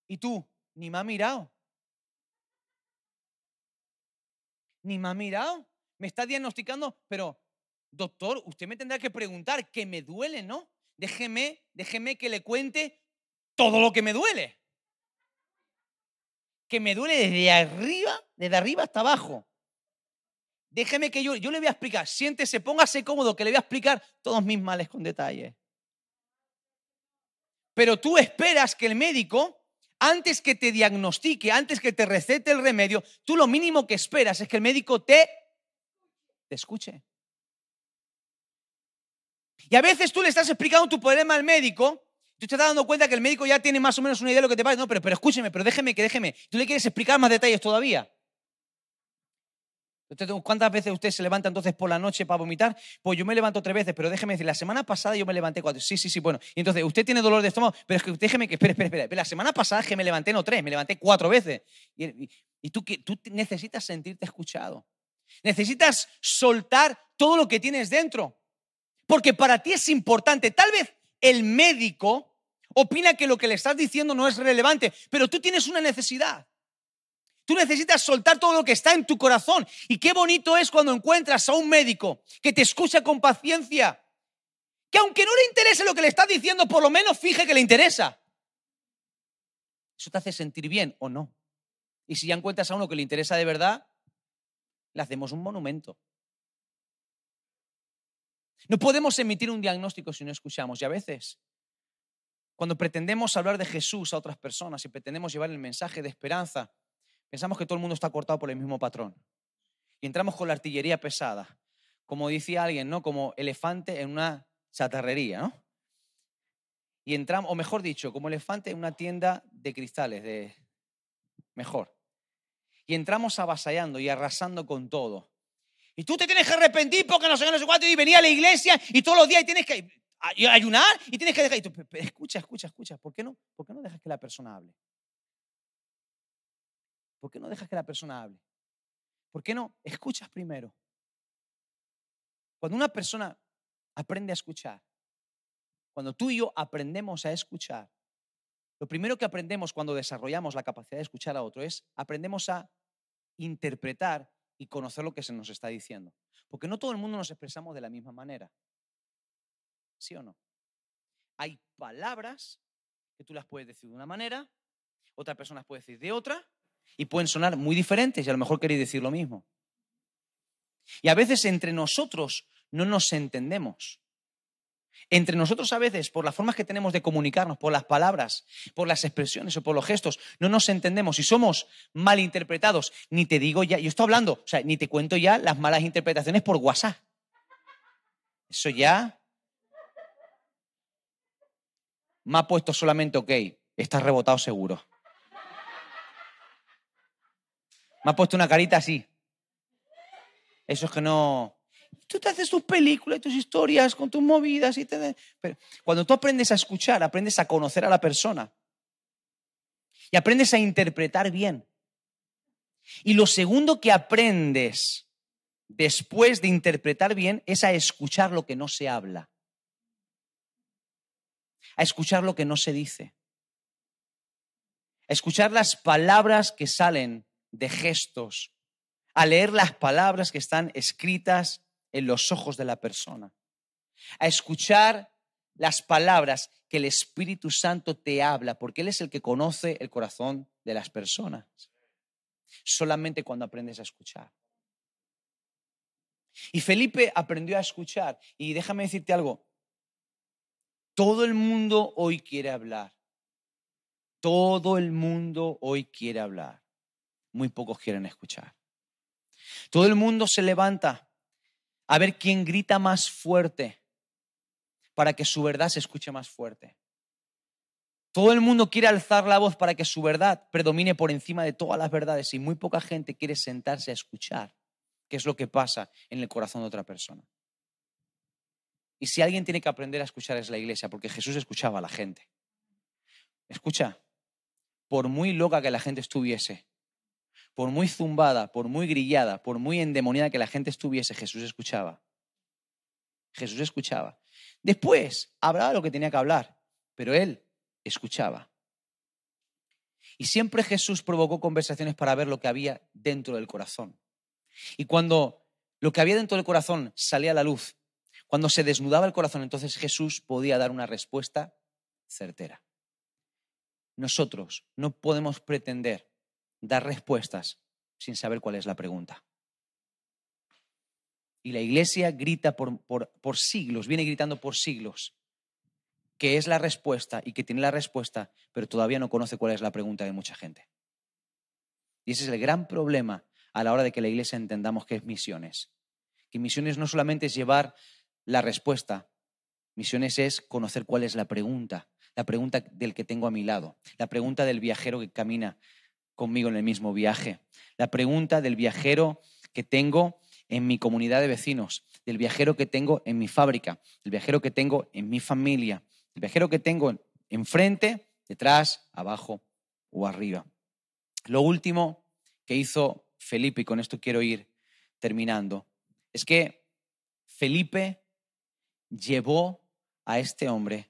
Y tú, ni me ha mirado. Ni me ha mirado. Me está diagnosticando, pero doctor, usted me tendrá que preguntar que me duele, ¿no? Déjeme, déjeme que le cuente todo lo que me duele. Que me duele desde arriba, desde arriba hasta abajo. Déjeme que yo, yo le voy a explicar. Siéntese, póngase cómodo, que le voy a explicar todos mis males con detalle. Pero tú esperas que el médico antes que te diagnostique, antes que te recete el remedio, tú lo mínimo que esperas es que el médico te, te escuche. Y a veces tú le estás explicando tu problema al médico, tú te estás dando cuenta que el médico ya tiene más o menos una idea de lo que te pasa. No, pero, pero escúcheme, pero déjeme, que déjeme. Tú le quieres explicar más detalles todavía. ¿Cuántas veces usted se levanta entonces por la noche para vomitar? Pues yo me levanto tres veces, pero déjeme decir, la semana pasada yo me levanté cuatro. Sí, sí, sí, bueno. Y entonces, usted tiene dolor de estómago, pero es que déjeme que, espere, espere, espere. La semana pasada que me levanté no tres, me levanté cuatro veces. Y, tú, tú necesitas sentirte escuchado. Necesitas soltar todo lo que tienes dentro. Porque para ti es importante. Tal vez el médico opina que lo que le estás diciendo no es relevante, pero tú tienes una necesidad. Tú necesitas soltar todo lo que está en tu corazón. Y qué bonito es cuando encuentras a un médico que te escucha con paciencia, que aunque no le interese lo que le estás diciendo, por lo menos fije que le interesa. Eso te hace sentir bien o no. Y si ya encuentras a uno que le interesa de verdad, le hacemos un monumento. No podemos emitir un diagnóstico si no escuchamos. Y a veces, cuando pretendemos hablar de Jesús a otras personas y pretendemos llevar el mensaje de esperanza, pensamos que todo el mundo está cortado por el mismo patrón. Y entramos con la artillería pesada. Como decía alguien, ¿no? Como elefante en una chatarrería, ¿no? Y entramos, o mejor dicho, como elefante en una tienda de cristales, de mejor. Y entramos avasallando y arrasando con todo. Y tú te tienes que arrepentir porque no sé, no sé y venía a la iglesia y todos los días tienes que ayunar y tienes que dejar. escucha, escucha, escucha. ¿Por qué, no, ¿Por qué no dejas que la persona hable? ¿Por qué no dejas que la persona hable? ¿Por qué no escuchas primero? Cuando una persona aprende a escuchar, cuando tú y yo aprendemos a escuchar, lo primero que aprendemos cuando desarrollamos la capacidad de escuchar a otro es aprendemos a interpretar y conocer lo que se nos está diciendo. Porque no todo el mundo nos expresamos de la misma manera. ¿Sí o no? Hay palabras que tú las puedes decir de una manera, otra persona las puede decir de otra, y pueden sonar muy diferentes y a lo mejor queréis decir lo mismo. Y a veces entre nosotros no nos entendemos. Entre nosotros a veces, por las formas que tenemos de comunicarnos, por las palabras, por las expresiones o por los gestos, no nos entendemos y somos malinterpretados. Ni te digo ya, yo estoy hablando, o sea, ni te cuento ya las malas interpretaciones por WhatsApp. Eso ya me ha puesto solamente ok, estás rebotado seguro. Me ha puesto una carita así. Eso es que no, Tú te haces tus películas y tus historias con tus movidas. Y te... Pero cuando tú aprendes a escuchar, aprendes a conocer a la persona. Y aprendes a interpretar bien. Y lo segundo que aprendes después de interpretar bien es a escuchar lo que no se habla. A escuchar lo que no se dice. A escuchar las palabras que salen de gestos. A leer las palabras que están escritas en los ojos de la persona, a escuchar las palabras que el Espíritu Santo te habla, porque Él es el que conoce el corazón de las personas. Solamente cuando aprendes a escuchar. Y Felipe aprendió a escuchar. Y déjame decirte algo, todo el mundo hoy quiere hablar. Todo el mundo hoy quiere hablar. Muy pocos quieren escuchar. Todo el mundo se levanta a ver quién grita más fuerte para que su verdad se escuche más fuerte. Todo el mundo quiere alzar la voz para que su verdad predomine por encima de todas las verdades y muy poca gente quiere sentarse a escuchar qué es lo que pasa en el corazón de otra persona. Y si alguien tiene que aprender a escuchar es la iglesia, porque Jesús escuchaba a la gente. Escucha, por muy loca que la gente estuviese, por muy zumbada, por muy grillada, por muy endemoniada que la gente estuviese, Jesús escuchaba. Jesús escuchaba. Después hablaba lo que tenía que hablar, pero él escuchaba. Y siempre Jesús provocó conversaciones para ver lo que había dentro del corazón. Y cuando lo que había dentro del corazón salía a la luz, cuando se desnudaba el corazón, entonces Jesús podía dar una respuesta certera. Nosotros no podemos pretender dar respuestas sin saber cuál es la pregunta. Y la iglesia grita por, por, siglos, viene gritando por siglos, que es la respuesta y que tiene la respuesta, pero todavía no conoce cuál es la pregunta de mucha gente. Y ese es el gran problema a la hora de que la iglesia entendamos que es misiones. Que misiones no solamente es llevar la respuesta, misiones es conocer cuál es la pregunta, la pregunta del que tengo a mi lado, la pregunta del viajero que camina conmigo en el mismo viaje. La pregunta del viajero que tengo en mi comunidad de vecinos, del viajero que tengo en mi fábrica, del viajero que tengo en mi familia, del viajero que tengo enfrente, detrás, abajo o arriba. Lo último que hizo Felipe, y con esto quiero ir terminando, es que Felipe llevó a este hombre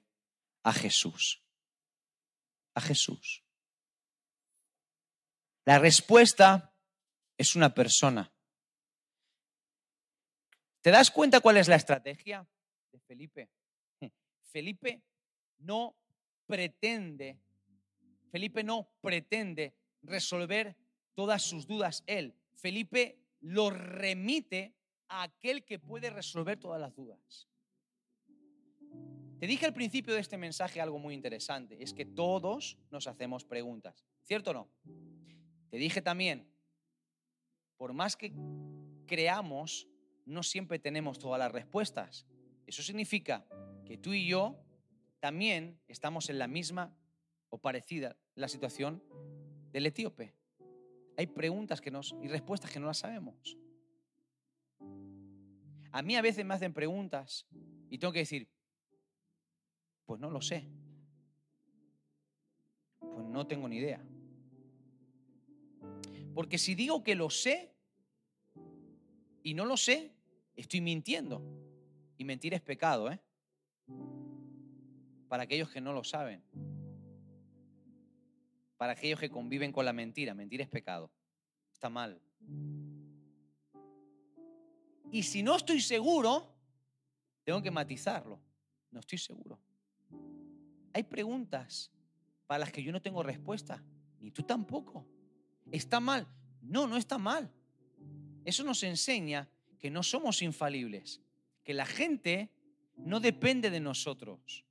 a Jesús. A Jesús. La respuesta es una persona. ¿Te das cuenta cuál es la estrategia de Felipe? Felipe no pretende, Felipe no pretende resolver todas sus dudas él. Felipe lo remite a aquel que puede resolver todas las dudas. Te dije al principio de este mensaje algo muy interesante, es que todos nos hacemos preguntas, ¿cierto o no? Te dije también, por más que creamos, no siempre tenemos todas las respuestas. Eso significa que tú y yo también estamos en la misma o parecida la situación del etíope. Hay preguntas que nos, y respuestas que no las sabemos. A mí a veces me hacen preguntas y tengo que decir, pues no lo sé. Pues no tengo ni idea. Porque si digo que lo sé y no lo sé, estoy mintiendo. Y mentir es pecado, ¿eh? Para aquellos que no lo saben. Para aquellos que conviven con la mentira. Mentir es pecado. Está mal. Y si no estoy seguro, tengo que matizarlo. No estoy seguro. Hay preguntas para las que yo no tengo respuesta, ni tú tampoco. ¿Está mal? No, no está mal. Eso nos enseña que no somos infalibles, que la gente no depende de nosotros,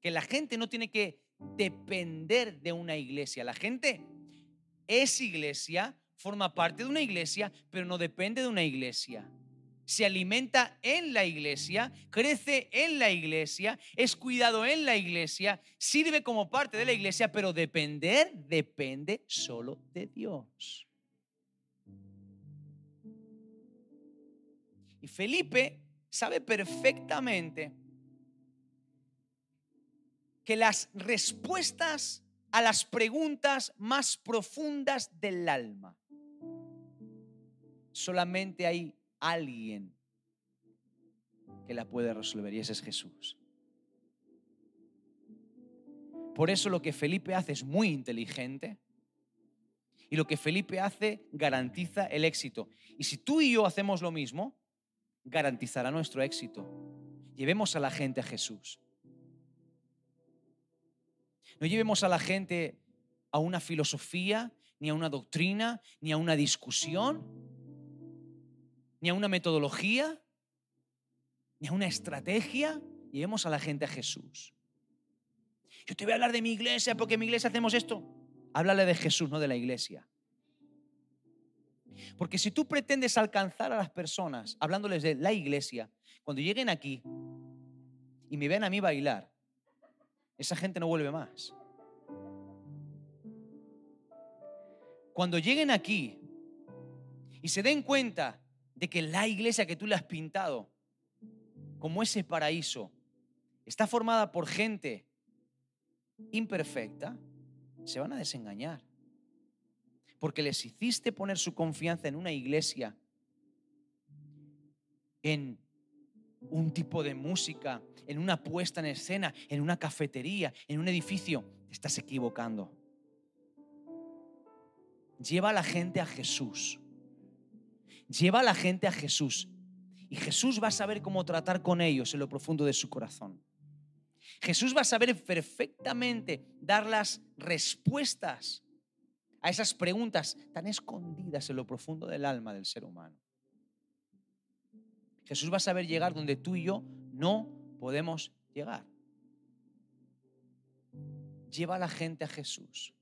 que la gente no tiene que depender de una iglesia. La gente es iglesia, forma parte de una iglesia, pero no depende de una iglesia se alimenta en la iglesia, crece en la iglesia, es cuidado en la iglesia, sirve como parte de la iglesia, pero depender depende solo de Dios. Y Felipe sabe perfectamente que las respuestas a las preguntas más profundas del alma solamente hay alguien que la puede resolver y ese es Jesús. Por eso lo que Felipe hace es muy inteligente y lo que Felipe hace garantiza el éxito. Y si tú y yo hacemos lo mismo, garantizará nuestro éxito. Llevemos a la gente a Jesús. No llevemos a la gente a una filosofía, ni a una doctrina, ni a una discusión, ni a una metodología, ni a una estrategia. Llevemos a la gente a Jesús. Yo te voy a hablar de mi iglesia porque en mi iglesia hacemos esto. Háblale de Jesús, no de la iglesia. Porque si tú pretendes alcanzar a las personas hablándoles de la iglesia, cuando lleguen aquí y me ven a mí bailar, esa gente no vuelve más. Cuando lleguen aquí y se den cuenta de que la iglesia que tú le has pintado como ese paraíso está formada por gente imperfecta, se van a desengañar. Porque les hiciste poner su confianza en una iglesia, en un tipo de música, en una puesta en escena, en una cafetería, en un edificio. Te estás equivocando. Lleva a la gente a Jesús. Lleva a la gente a Jesús. Y Jesús va a saber cómo tratar con ellos en lo profundo de su corazón. Jesús va a saber perfectamente dar las respuestas a esas preguntas tan escondidas en lo profundo del alma del ser humano. Jesús va a saber llegar donde tú y yo no podemos llegar. Lleva a la gente a Jesús.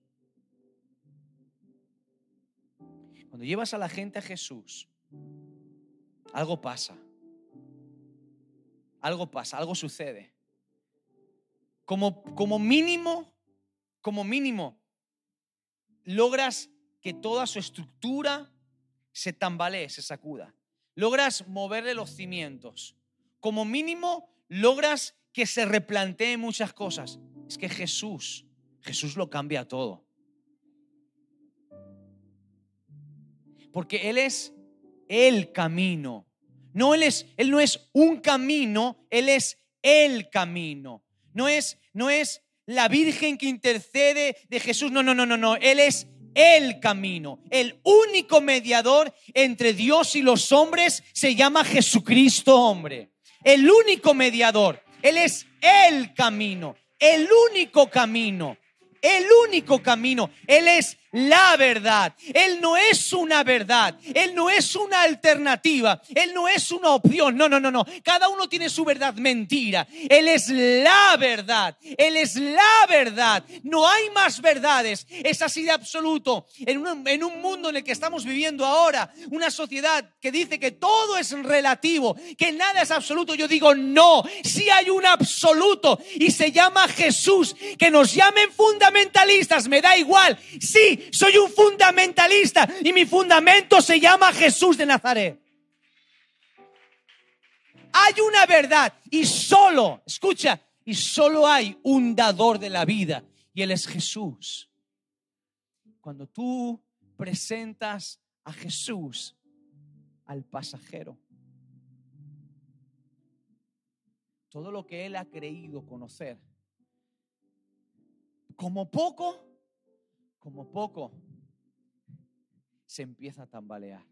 Cuando llevas a la gente a Jesús, algo pasa. Algo pasa, algo sucede. Como, como mínimo, como mínimo, logras que toda su estructura se tambalee, se sacuda. Logras moverle los cimientos. Como mínimo, logras que se replanteen muchas cosas. Es que Jesús, Jesús lo cambia todo. Porque Él es el camino. No él es él no es un camino, él es el camino. No es no es la virgen que intercede de Jesús. No, no, no, no, no, él es el camino. El único mediador entre Dios y los hombres se llama Jesucristo, hombre. El único mediador. Él es el camino, el único camino, el único camino. Él es la verdad. Él no es una verdad. Él no es una alternativa. Él no es una opción. No, no, no, no. Cada uno tiene su verdad mentira. Él es la verdad. Él es la verdad. No hay más verdades. Es así de absoluto. En un, en un mundo en el que estamos viviendo ahora, una sociedad que dice que todo es relativo, que nada es absoluto, yo digo no. Si hay un absoluto y se llama Jesús, que nos llamen fundamentalistas, me da igual. Sí, soy un fundamentalista y mi fundamento se llama Jesús de Nazaret. Hay una verdad y solo, escucha, y solo hay un dador de la vida y Él es Jesús. Cuando tú presentas a Jesús al pasajero, todo lo que Él ha creído conocer, como poco, como poco, se empieza a tambalear.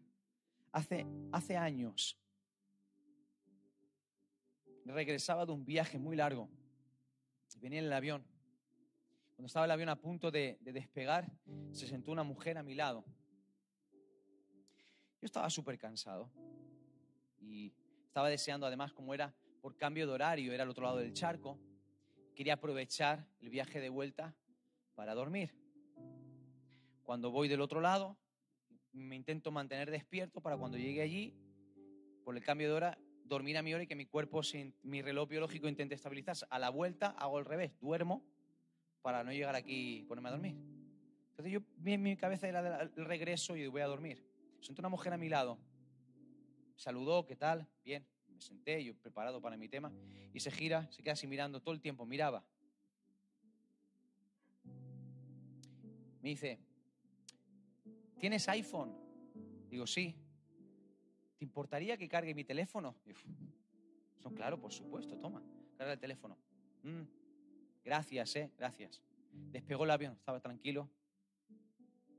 Hace, hace años regresaba de un viaje muy largo. Venía en el avión. Cuando estaba el avión a punto de, de despegar, se sentó una mujer a mi lado. Yo estaba súper cansado y estaba deseando, además, como era por cambio de horario, era al otro lado del charco, quería aprovechar el viaje de vuelta para dormir. Cuando voy del otro lado, me intento mantener despierto para cuando llegue allí, por el cambio de hora, dormir a mi hora y que mi cuerpo, mi reloj biológico intente estabilizarse. A la vuelta hago el revés, duermo para no llegar aquí y ponerme a dormir. Entonces yo, mi, mi cabeza era el regreso y voy a dormir. Sentó una mujer a mi lado, saludó, ¿qué tal? Bien, me senté, yo preparado para mi tema, y se gira, se queda así mirando todo el tiempo, miraba. Me dice, ¿Tienes iPhone? Digo, sí. ¿Te importaría que cargue mi teléfono? Digo, claro, por supuesto, toma, carga el teléfono. Mm, gracias, eh, gracias. Despegó el avión, estaba tranquilo.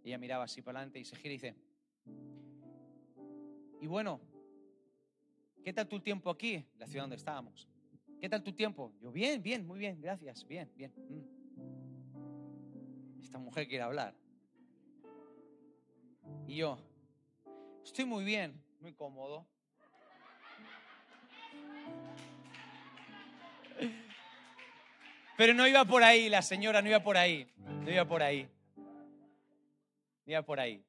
Ella miraba así para adelante y se gira y dice, y bueno, ¿qué tal tu tiempo aquí, la ciudad donde estábamos? ¿Qué tal tu tiempo? Yo, bien, bien, muy bien, gracias, bien, bien. Mm. Esta mujer quiere hablar. Y yo, estoy muy bien, muy cómodo. Pero no iba por ahí, la señora no iba por ahí, no iba por ahí. No iba por ahí.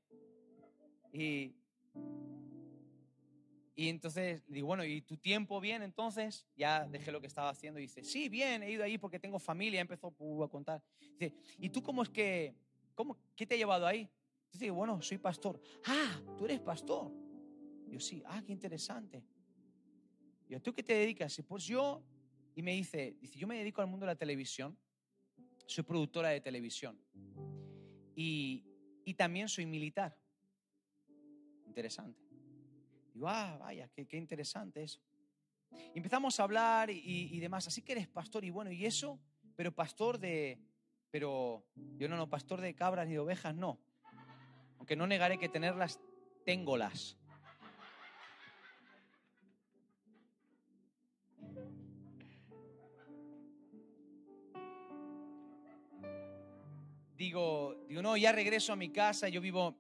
Y, y entonces digo, bueno, ¿y tu tiempo bien entonces? Ya dejé lo que estaba haciendo y dice, sí, bien, he ido ahí porque tengo familia, empezó a contar. Dice, ¿y tú cómo es que, cómo, qué te ha llevado ahí? Dice, bueno, soy pastor. Ah, tú eres pastor. Yo sí, ah, qué interesante. Yo, ¿tú qué te dedicas? Pues yo, y me dice, dice, yo me dedico al mundo de la televisión, soy productora de televisión y, y también soy militar. Interesante. Digo, ah, vaya, qué, qué interesante eso. Y empezamos a hablar y, y, demás, así que eres pastor y bueno, y eso, pero pastor de, pero yo no, no, pastor de cabras ni de ovejas, no aunque no negaré que tenerlas, téngolas. Digo, digo, no, ya regreso a mi casa, yo vivo,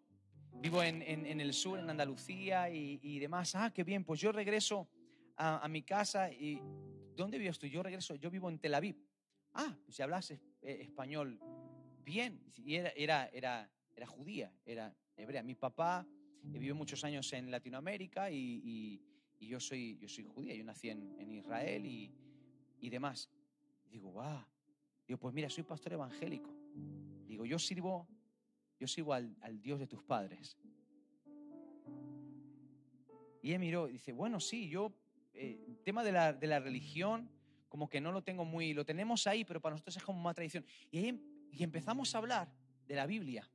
vivo en, el sur, en Andalucía y, demás. Ah, qué bien, pues yo regreso a, mi casa y ¿dónde vives tú? Yo regreso, yo vivo en Tel Aviv. Ah, pues si hablas eh, español bien. Y era, era, era, era judía, era hebrea. Mi papá vivió muchos años en Latinoamérica y, yo, soy, yo soy judía, yo nací en, Israel y, demás. digo, va. Digo, pues mira, soy pastor evangélico. Digo, yo sirvo, yo sirvo al, Dios de tus padres. Y él miró y dice, bueno, sí, yo, eh, tema de la, de la religión, como que no lo tengo muy, lo tenemos ahí, pero para nosotros es como una tradición. Y, ahí, em, y empezamos a hablar de la Biblia.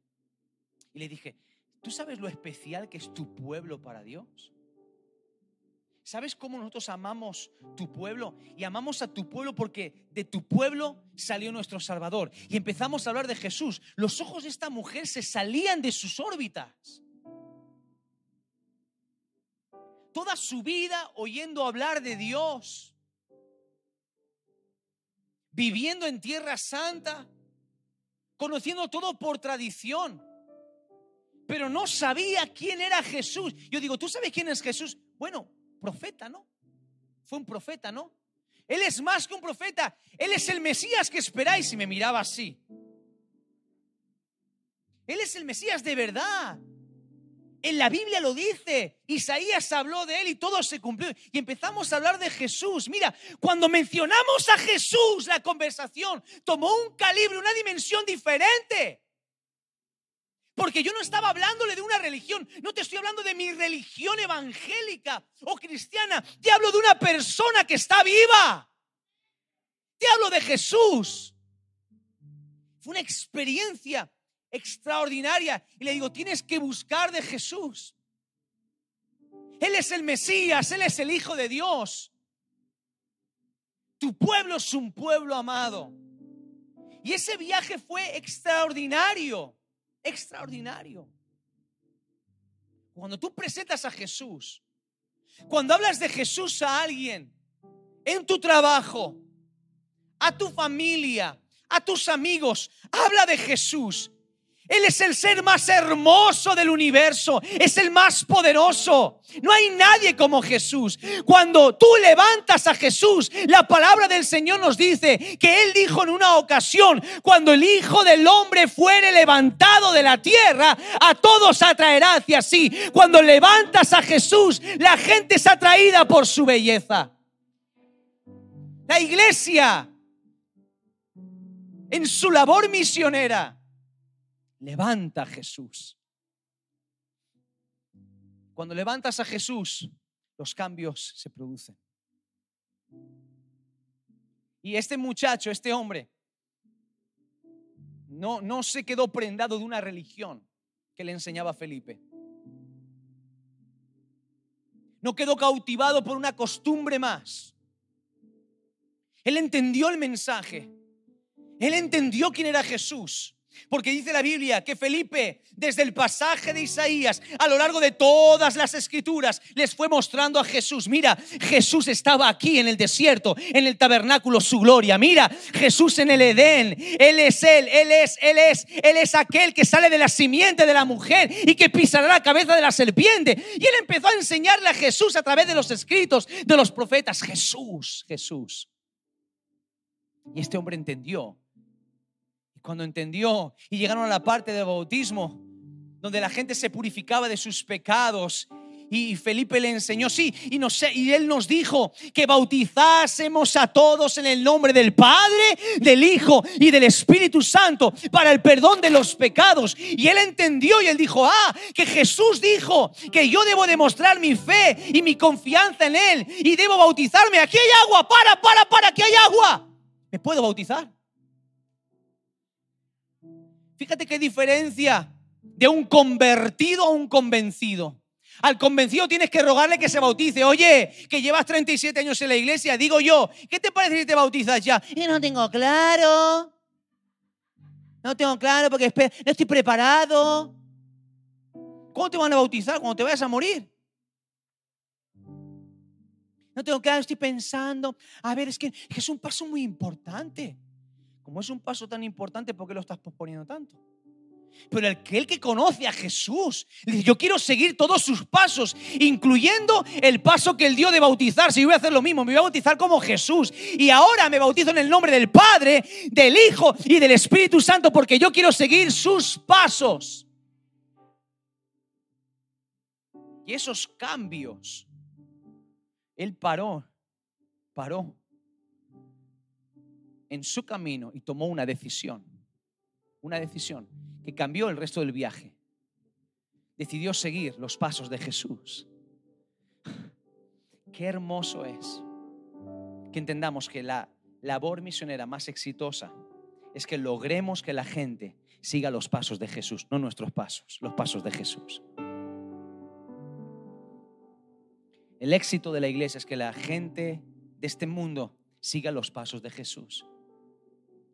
Y le dije, ¿tú sabes lo especial que es tu pueblo para Dios? ¿Sabes cómo nosotros amamos tu pueblo? Y amamos a tu pueblo porque de tu pueblo salió nuestro Salvador. Y empezamos a hablar de Jesús. Los ojos de esta mujer se salían de sus órbitas. Toda su vida oyendo hablar de Dios. viviendo en tierra santa, conociendo todo por tradición, pero no sabía quién era Jesús. Yo digo, ¿tú sabes quién es Jesús? Bueno, profeta, ¿no? Fue un profeta, ¿no? Él es más que un profeta, Él es el Mesías que esperáis y me miraba así. Él es el Mesías de verdad. En la Biblia lo dice. Isaías habló de él y todo se cumplió. Y empezamos a hablar de Jesús. Mira, cuando mencionamos a Jesús, la conversación tomó un calibre, una dimensión diferente. Porque yo no estaba hablándole de una religión, no te estoy hablando de mi religión evangélica o cristiana, te hablo de una persona que está viva. Te hablo de Jesús. Fue una experiencia extraordinaria. Y le digo, tienes que buscar de Jesús. Él es el Mesías, Él es el Hijo de Dios. Tu pueblo es un pueblo amado. Y ese viaje fue extraordinario, extraordinario. Cuando tú presentas a Jesús, cuando hablas de Jesús a alguien, en tu trabajo, a tu familia, a tus amigos, habla de Jesús. Él es el ser más hermoso del universo, es el más poderoso. No hay nadie como Jesús. Cuando tú levantas a Jesús, la palabra del Señor nos dice que Él dijo en una ocasión, cuando el Hijo del Hombre fuere levantado de la tierra, a todos atraerá hacia sí. Cuando levantas a Jesús, la gente es atraída por su belleza. La iglesia, en su labor misionera, Levanta a Jesús. Cuando levantas a Jesús, los cambios se producen. Y este muchacho, este hombre, no, no se quedó prendado de una religión que le enseñaba Felipe. No quedó cautivado por una costumbre más. Él entendió el mensaje. Él entendió quién era Jesús. Porque dice la Biblia que Felipe, desde el pasaje de Isaías, a lo largo de todas las escrituras, les fue mostrando a Jesús. Mira, Jesús estaba aquí en el desierto, en el tabernáculo, su gloria. Mira, Jesús en el Edén. Él es Él, Él es, Él es, Él es aquel que sale de la simiente de la mujer y que pisará la cabeza de la serpiente. Y Él empezó a enseñarle a Jesús a través de los escritos de los profetas. Jesús, Jesús. Y este hombre entendió cuando entendió y llegaron a la parte del bautismo, donde la gente se purificaba de sus pecados y Felipe le enseñó, sí, y, no sé, y él nos dijo que bautizásemos a todos en el nombre del Padre, del Hijo y del Espíritu Santo para el perdón de los pecados. Y él entendió y él dijo, ah, que Jesús dijo que yo debo demostrar mi fe y mi confianza en Él y debo bautizarme. Aquí hay agua, para, para, para, aquí hay agua. ¿Me puedo bautizar? Fíjate qué diferencia de un convertido a un convencido. Al convencido tienes que rogarle que se bautice. Oye, que llevas 37 años en la iglesia, digo yo, ¿qué te parece si te bautizas ya? Yo no tengo claro. No tengo claro porque no estoy preparado. ¿Cómo te van a bautizar cuando te vayas a morir? No tengo claro, estoy pensando. A ver, es que es un paso muy importante. Como es un paso tan importante, ¿por qué lo estás posponiendo tanto? Pero el que, el que conoce a Jesús, dice, yo quiero seguir todos sus pasos, incluyendo el paso que él dio de bautizarse. Yo voy a hacer lo mismo, me voy a bautizar como Jesús. Y ahora me bautizo en el nombre del Padre, del Hijo y del Espíritu Santo, porque yo quiero seguir sus pasos. Y esos cambios, él paró, paró en su camino y tomó una decisión. Una decisión que cambió el resto del viaje. Decidió seguir los pasos de Jesús. [SIGHS] Qué hermoso es que entendamos que la labor misionera más exitosa es que logremos que la gente siga los pasos de Jesús, no nuestros pasos, los pasos de Jesús. El éxito de la iglesia es que la gente de este mundo siga los pasos de Jesús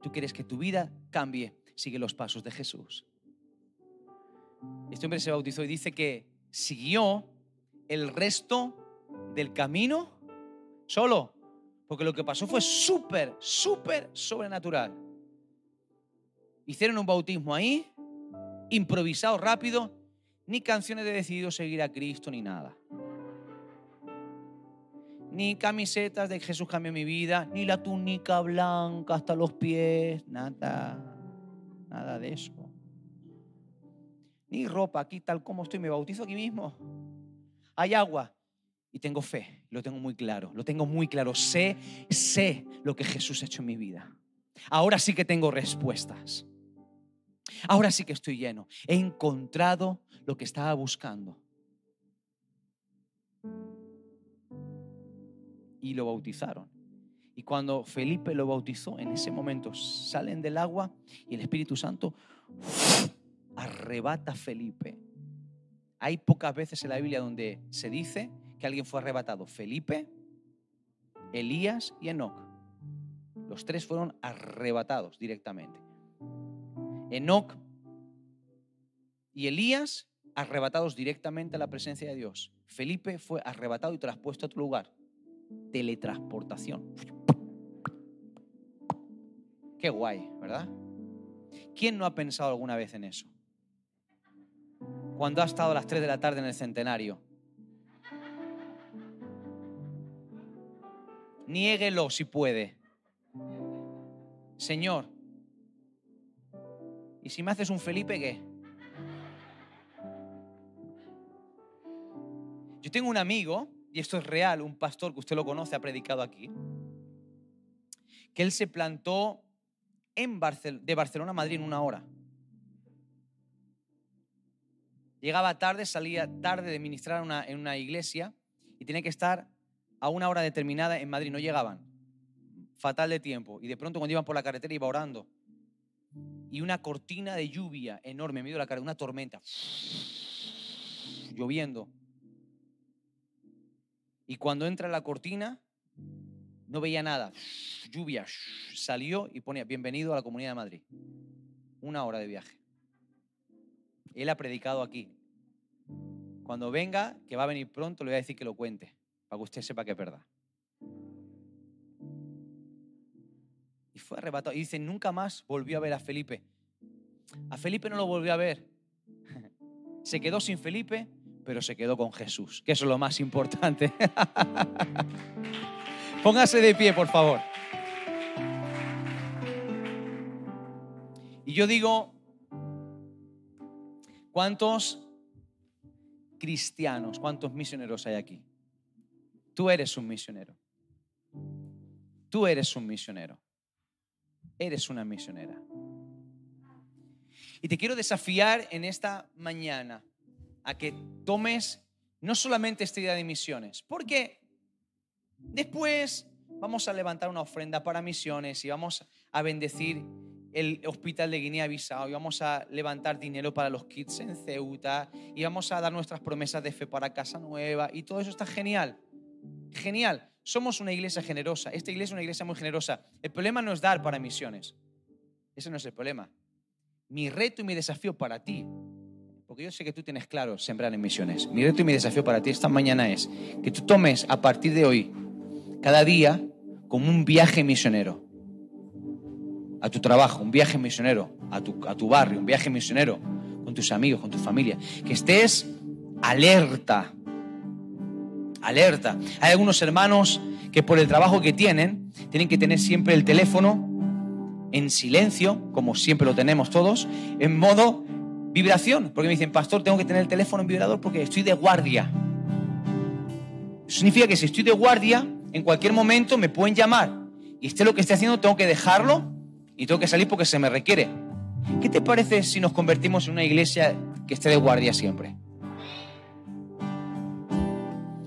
tú quieres que tu vida cambie, sigue los pasos de Jesús. Este hombre se bautizó y dice que siguió el resto del camino solo, Porque lo que pasó fue súper, súper sobrenatural. Hicieron un bautismo ahí, improvisado rápido, ni canciones de decidido seguir a Cristo ni nada. Ni camisetas de Jesús cambió mi vida, ni la túnica blanca hasta los pies, nada, nada de eso. Ni ropa aquí tal como estoy, me bautizo aquí mismo. Hay agua y tengo fe, lo tengo muy claro, lo tengo muy claro. Sé, sé lo que Jesús ha hecho en mi vida. Ahora sí que tengo respuestas. Ahora sí que estoy lleno. He encontrado lo que estaba buscando. Y lo bautizaron. Y cuando Felipe lo bautizó, en ese momento salen del agua y el Espíritu Santo arrebata a Felipe. Hay pocas veces en la Biblia donde se dice que alguien fue arrebatado. Felipe, Elías y Enoch. Los tres fueron arrebatados directamente. Enoch y Elías arrebatados directamente a la presencia de Dios. Felipe fue arrebatado y traspuesto a otro lugar. Teletransportación. Qué guay, ¿verdad? ¿Quién no ha pensado alguna vez en eso? Cuando ha estado a las 3 de la tarde en el centenario. Niéguelo si puede. Señor, ¿y si me haces un Felipe qué? Yo tengo un amigo, y esto es real, un pastor que usted lo conoce, ha predicado aquí, que él se plantó en de Barcelona a Madrid en una hora. Llegaba tarde, salía tarde de ministrar en una iglesia y tenía que estar a una hora determinada en Madrid. No llegaban. Fatal de tiempo. Y de pronto cuando iban por la carretera iba orando. Y una cortina de lluvia enorme en medio de la carretera, una tormenta. Lloviendo. Y cuando entra la cortina, no veía nada. Lluvia. Salió y ponía, bienvenido a la Comunidad de Madrid. Una hora de viaje. Él ha predicado aquí. Cuando venga, que va a venir pronto, le voy a decir que lo cuente, para que usted sepa que es. Y fue arrebatado. Y dice, nunca más volvió a ver a Felipe. A Felipe no lo volvió a ver. [LAUGHS] Se quedó sin Felipe, pero se quedó con Jesús, que eso es lo más importante. [LAUGHS] Póngase de pie, por favor. Y yo digo, ¿cuántos cristianos, cuántos misioneros hay aquí? Tú eres un misionero. Tú eres un misionero. Eres una misionera. Y te quiero desafiar en esta mañana a que tomes no solamente esta idea de misiones, porque después vamos a levantar una ofrenda para misiones y vamos a bendecir el hospital de Guinea-Bissau y vamos a levantar dinero para los kids en Ceuta y vamos a dar nuestras promesas de fe para Casa Nueva y todo eso está genial. Genial. Somos una iglesia generosa. Esta iglesia es una iglesia muy generosa. El problema no es dar para misiones. Ese no es el problema. Mi reto y mi desafío para ti porque yo sé que tú tienes claro sembrar en misiones. Mi reto y mi desafío para ti esta mañana es que tú tomes a partir de hoy, cada día, como un viaje misionero. A tu trabajo, un viaje misionero. A tu, a tu barrio, un viaje misionero. Con tus amigos, con tu familia. Que estés alerta. Alerta. Hay algunos hermanos que por el trabajo que tienen, tienen que tener siempre el teléfono en silencio, como siempre lo tenemos todos, en modo Vibración, porque me dicen, pastor, tengo que tener el teléfono en vibrador porque estoy de guardia. Eso significa que si estoy de guardia, en cualquier momento me pueden llamar. Y esté lo que esté haciendo, tengo que dejarlo y tengo que salir porque se me requiere. ¿Qué te parece si nos convertimos en una iglesia que esté de guardia siempre?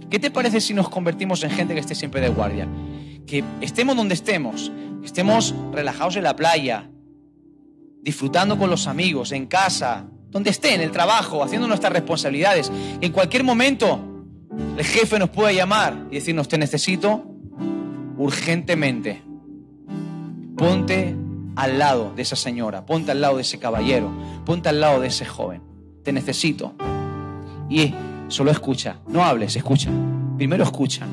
¿Qué te parece si nos convertimos en gente que esté siempre de guardia? Que estemos donde estemos, estemos relajados en la playa, disfrutando con los amigos, en casa, donde esté, en el trabajo, haciendo nuestras responsabilidades. En cualquier momento, el jefe nos puede llamar y decirnos, te necesito urgentemente. Ponte al lado de esa señora, ponte al lado de ese caballero, ponte al lado de ese joven. Te necesito. Y solo escucha, no hables, escucha. Primero escucha.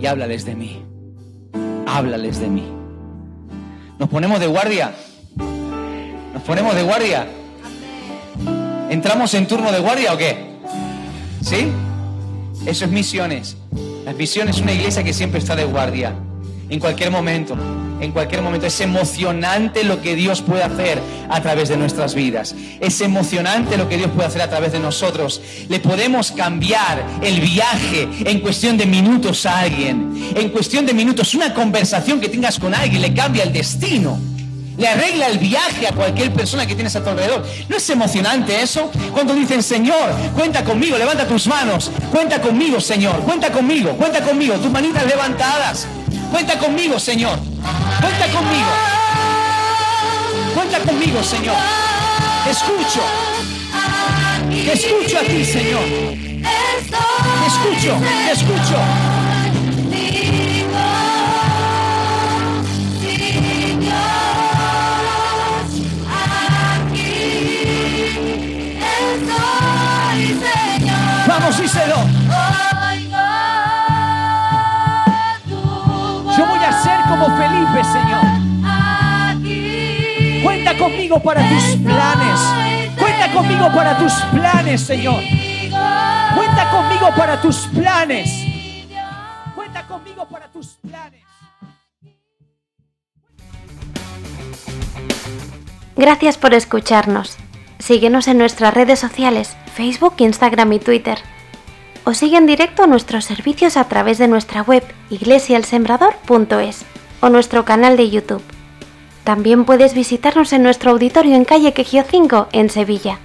y háblales de mí. Háblales de mí. ¿Nos ponemos de guardia? ¿Nos ponemos de guardia? ¿Entramos en turno de guardia o qué? ¿Sí? Eso es misiones. Las misiones es una iglesia que siempre está de guardia. En cualquier momento, en cualquier momento. Es emocionante lo que Dios puede hacer a través de nuestras vidas. Es emocionante lo que Dios puede hacer a través de nosotros. Le podemos cambiar el viaje en cuestión de minutos a alguien. En cuestión de minutos, una conversación que tengas con alguien le cambia el destino le arregla el viaje a cualquier persona que tienes a tu alrededor. ¿No es emocionante eso? Cuando dicen, Señor, cuenta conmigo, levanta tus manos, cuenta conmigo, Señor, cuenta conmigo, cuenta conmigo, tus manitas levantadas, cuenta conmigo, Señor, cuenta conmigo, cuenta conmigo, Señor. Escucho, escucho a ti, Señor. Escucho, escucho. Vamos, díselo. Yo voy a ser como Felipe, Señor. Cuenta conmigo para tus planes. Cuenta conmigo para tus planes, Señor. Cuenta conmigo para tus planes. Cuenta conmigo para tus planes. Gracias por escucharnos. Síguenos en nuestras redes sociales, Facebook, Instagram y Twitter. O sigue en directo nuestros servicios a través de nuestra web iglesialsembrador.es o nuestro canal de YouTube. También puedes visitarnos en nuestro auditorio en calle Quejío 5 en Sevilla.